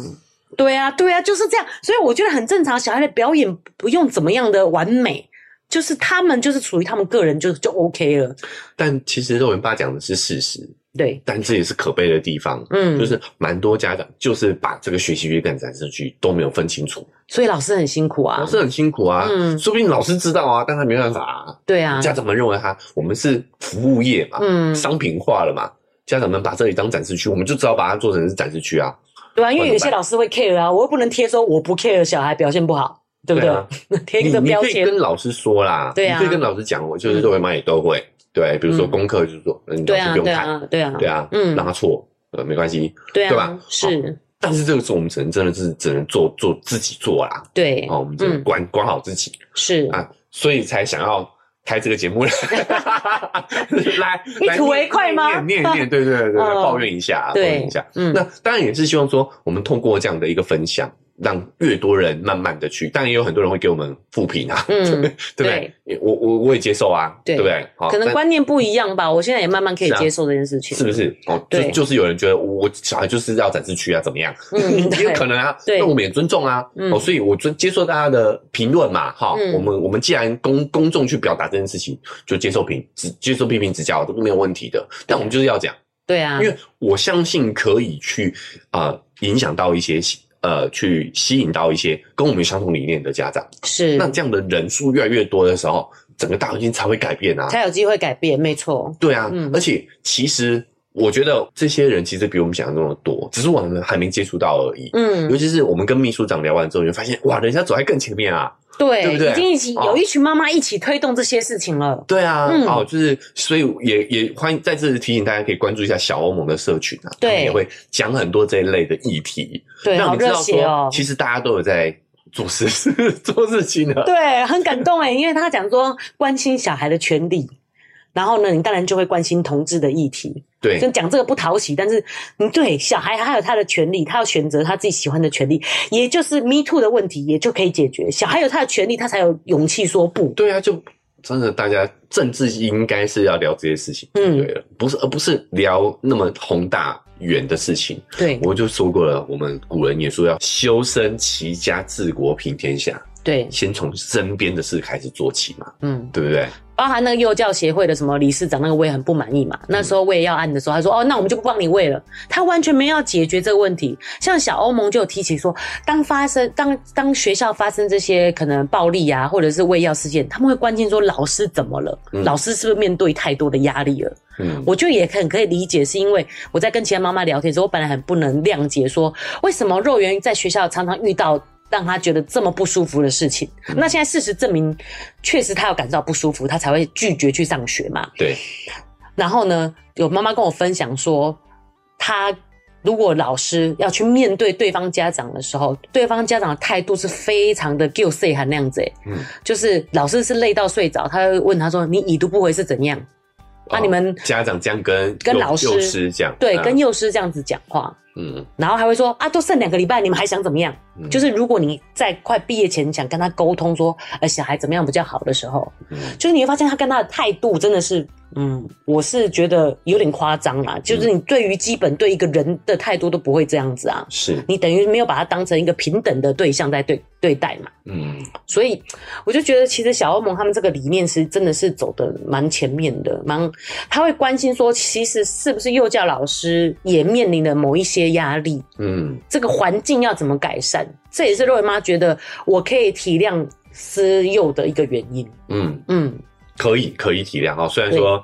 对啊，对啊，就是这样，所以我觉得很正常。小孩的表演不用怎么样的完美，就是他们就是属于他们个人就就 OK 了。但其实肉圆爸讲的是事实。对，但这也是可悲的地方，嗯，就是蛮多家长就是把这个学习区跟展示区都没有分清楚，所以老师很辛苦啊，老师很辛苦啊，嗯，说不定老师知道啊，但他没办法啊，对啊，家长们认为他我们是服务业嘛，嗯，商品化了嘛，家长们把这里当展示区，我们就只好把它做成是展示区啊，对啊，因为有些老师会 care 啊，我又不能贴说我不 care 小孩表现不好，对不对？[LAUGHS] 贴一个标签，你可以跟老师说啦，对啊，你可以跟老师讲，我就是作为妈也都会。对，比如说功课就是说，嗯，你老师不用看，对啊，对啊，嗯，让他错，呃，没关系，对吧？是，但是这个时候我们只能真的是只能做做自己做啦，对，哦，我们只能管管好自己，是。啊，所以才想要开这个节目了，[LAUGHS] 来一吐为快吗？念念念，对对对对，[LAUGHS] 抱怨一下，抱怨一下，嗯，那当然也是希望说，我们通过这样的一个分享。让越多人慢慢的去，当然也有很多人会给我们负评啊，嗯，[LAUGHS] 对不对？我我我也接受啊，对不对？可能观念不一样吧，我现在也慢慢可以接受这件事情，是不是？哦，就就是有人觉得我小孩就是要展示区啊，怎么样？嗯，[LAUGHS] 也有可能啊，那我们也尊重啊，哦，所以我尊接受大家的评论嘛，哈，我们我们既然公公众去表达这件事情，就接受评指接受批评指教，这都没有问题的。但我们就是要讲，对啊，因为我相信可以去啊影响到一些。呃，去吸引到一些跟我们相同理念的家长，是那这样的人数越来越多的时候，整个大环境才会改变啊，才有机会改变，没错。对啊，嗯，而且其实我觉得这些人其实比我们想的那么多，只是我们还没接触到而已。嗯，尤其是我们跟秘书长聊完之后，你会发现哇，人家走在更前面啊。对，对不对？已经一起有一群妈妈一起推动这些事情了。对啊，嗯，哦，就是所以也也欢迎在这里提醒大家，可以关注一下小欧盟的社群啊，对，也会讲很多这一类的议题，对，让你知道说，哦，其实大家都有在做事 [LAUGHS] 做事情的。对，很感动哎，因为他讲说关心小孩的权利。然后呢，你当然就会关心同志的议题。对，就讲这个不讨喜，但是，嗯，对，小孩还有他的权利，他要选择他自己喜欢的权利，也就是 Me Too 的问题，也就可以解决。小孩有他的权利，他才有勇气说不。对啊，就真的，大家政治应该是要聊这些事情，嗯，对了，不是，而不是聊那么宏大远的事情。对，我就说过了，我们古人也说要修身齐家治国平天下。对，先从身边的事开始做起嘛，嗯，对不对？包含那个幼教协会的什么理事长，那个我也很不满意嘛。嗯、那时候喂药案的时候，他说：“哦，那我们就不帮你喂了。”他完全没有要解决这个问题。像小欧盟就有提起说，当发生当当学校发生这些可能暴力啊，或者是喂药事件，他们会关心说老师怎么了？嗯、老师是不是面对太多的压力了？嗯，我就也很可以理解，是因为我在跟其他妈妈聊天的时候，我本来很不能谅解，说为什么肉圆在学校常常遇到。让他觉得这么不舒服的事情，嗯、那现在事实证明，确实他有感受到不舒服，他才会拒绝去上学嘛。对。然后呢，有妈妈跟我分享说，他如果老师要去面对对方家长的时候，对方家长的态度是非常的 give say 还那样子，嗯，就是老师是累到睡着，他会问他说：“你已读不回是怎样？”那、哦啊、你们家长这样跟跟老师幼师讲，对，跟幼师这样子讲话。嗯，然后还会说啊，都剩两个礼拜，你们还想怎么样？嗯、就是如果你在快毕业前想跟他沟通说，呃，小孩怎么样比较好的时候，嗯，就是你会发现他跟他的态度真的是，嗯，我是觉得有点夸张啦。就是你对于基本对一个人的态度都不会这样子啊，是你等于没有把他当成一个平等的对象在对对待嘛，嗯，所以我就觉得其实小欧盟他们这个理念是真的是走的蛮前面的，蛮他会关心说，其实是不是幼教老师也面临了某一些。压力，嗯，这个环境要怎么改善？这也是肉圆妈觉得我可以体谅私幼的一个原因。嗯嗯，可以可以体谅哦。虽然说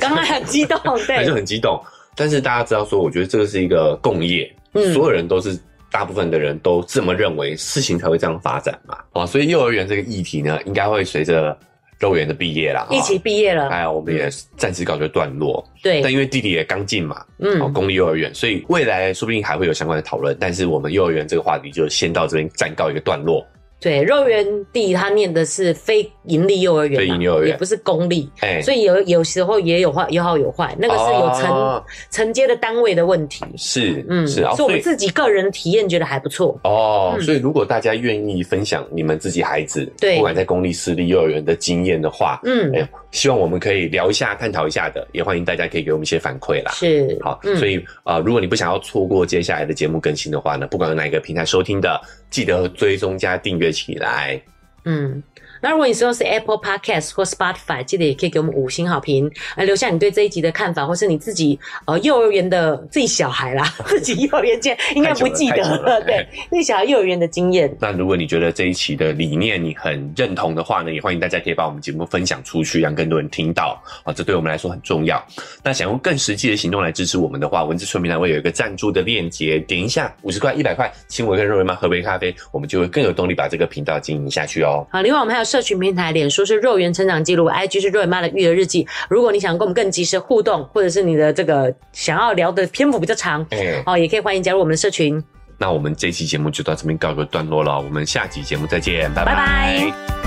刚刚很激动，[LAUGHS] 对，还是很激动。但是大家知道说，我觉得这个是一个共业，嗯，所有人都是大部分的人都这么认为，事情才会这样发展嘛。啊，所以幼儿园这个议题呢，应该会随着。幼儿园的毕业了，一起毕业了，还有我们也暂时告一段落。对，但因为弟弟也刚进嘛，嗯，公立幼儿园，所以未来说不定还会有相关的讨论。但是我们幼儿园这个话题就先到这边暂告一个段落。对，肉园弟他念的是非营利幼儿园，利幼儿园。也不是公立，所以有有时候也有坏，有好有坏，那个是有承承接的单位的问题，是，嗯，是我们自己个人体验觉得还不错。哦。所以如果大家愿意分享你们自己孩子，对，不管在公立私立幼儿园的经验的话，嗯，希望我们可以聊一下、探讨一下的，也欢迎大家可以给我们一些反馈啦。是，好，嗯、所以啊、呃，如果你不想要错过接下来的节目更新的话呢，不管有哪一个平台收听的，记得追踪加订阅起来。嗯，那如果你说是 Apple Podcast 或 Spotify，记得也可以给我们五星好评，来留下你对这一集的看法，或是你自己呃幼儿园的自己小孩啦，[LAUGHS] 自己幼儿园见应该不记得了，了 [LAUGHS] 对，自己小孩幼儿园的经验。那如果你觉得这一期的理念你很认同的话呢，也欢迎大家可以把我们节目分享出去，让更多人听到啊，这对我们来说很重要。那想用更实际的行动来支持我们的话，文字说明栏位有一个赞助的链接，点一下五十块、一百块，请我跟肉圆妈喝杯咖啡，我们就会更有动力把这个频道经营下去哦。好，另外我们还有社群平台，脸书是肉圆成长记录，IG 是肉圆妈的育儿日记。如果你想跟我们更及时互动，或者是你的这个想要聊的篇幅比较长，欸、哦，也可以欢迎加入我们的社群。那我们这期节目就到这边告一个段落了，我们下期节目再见，拜拜。拜拜。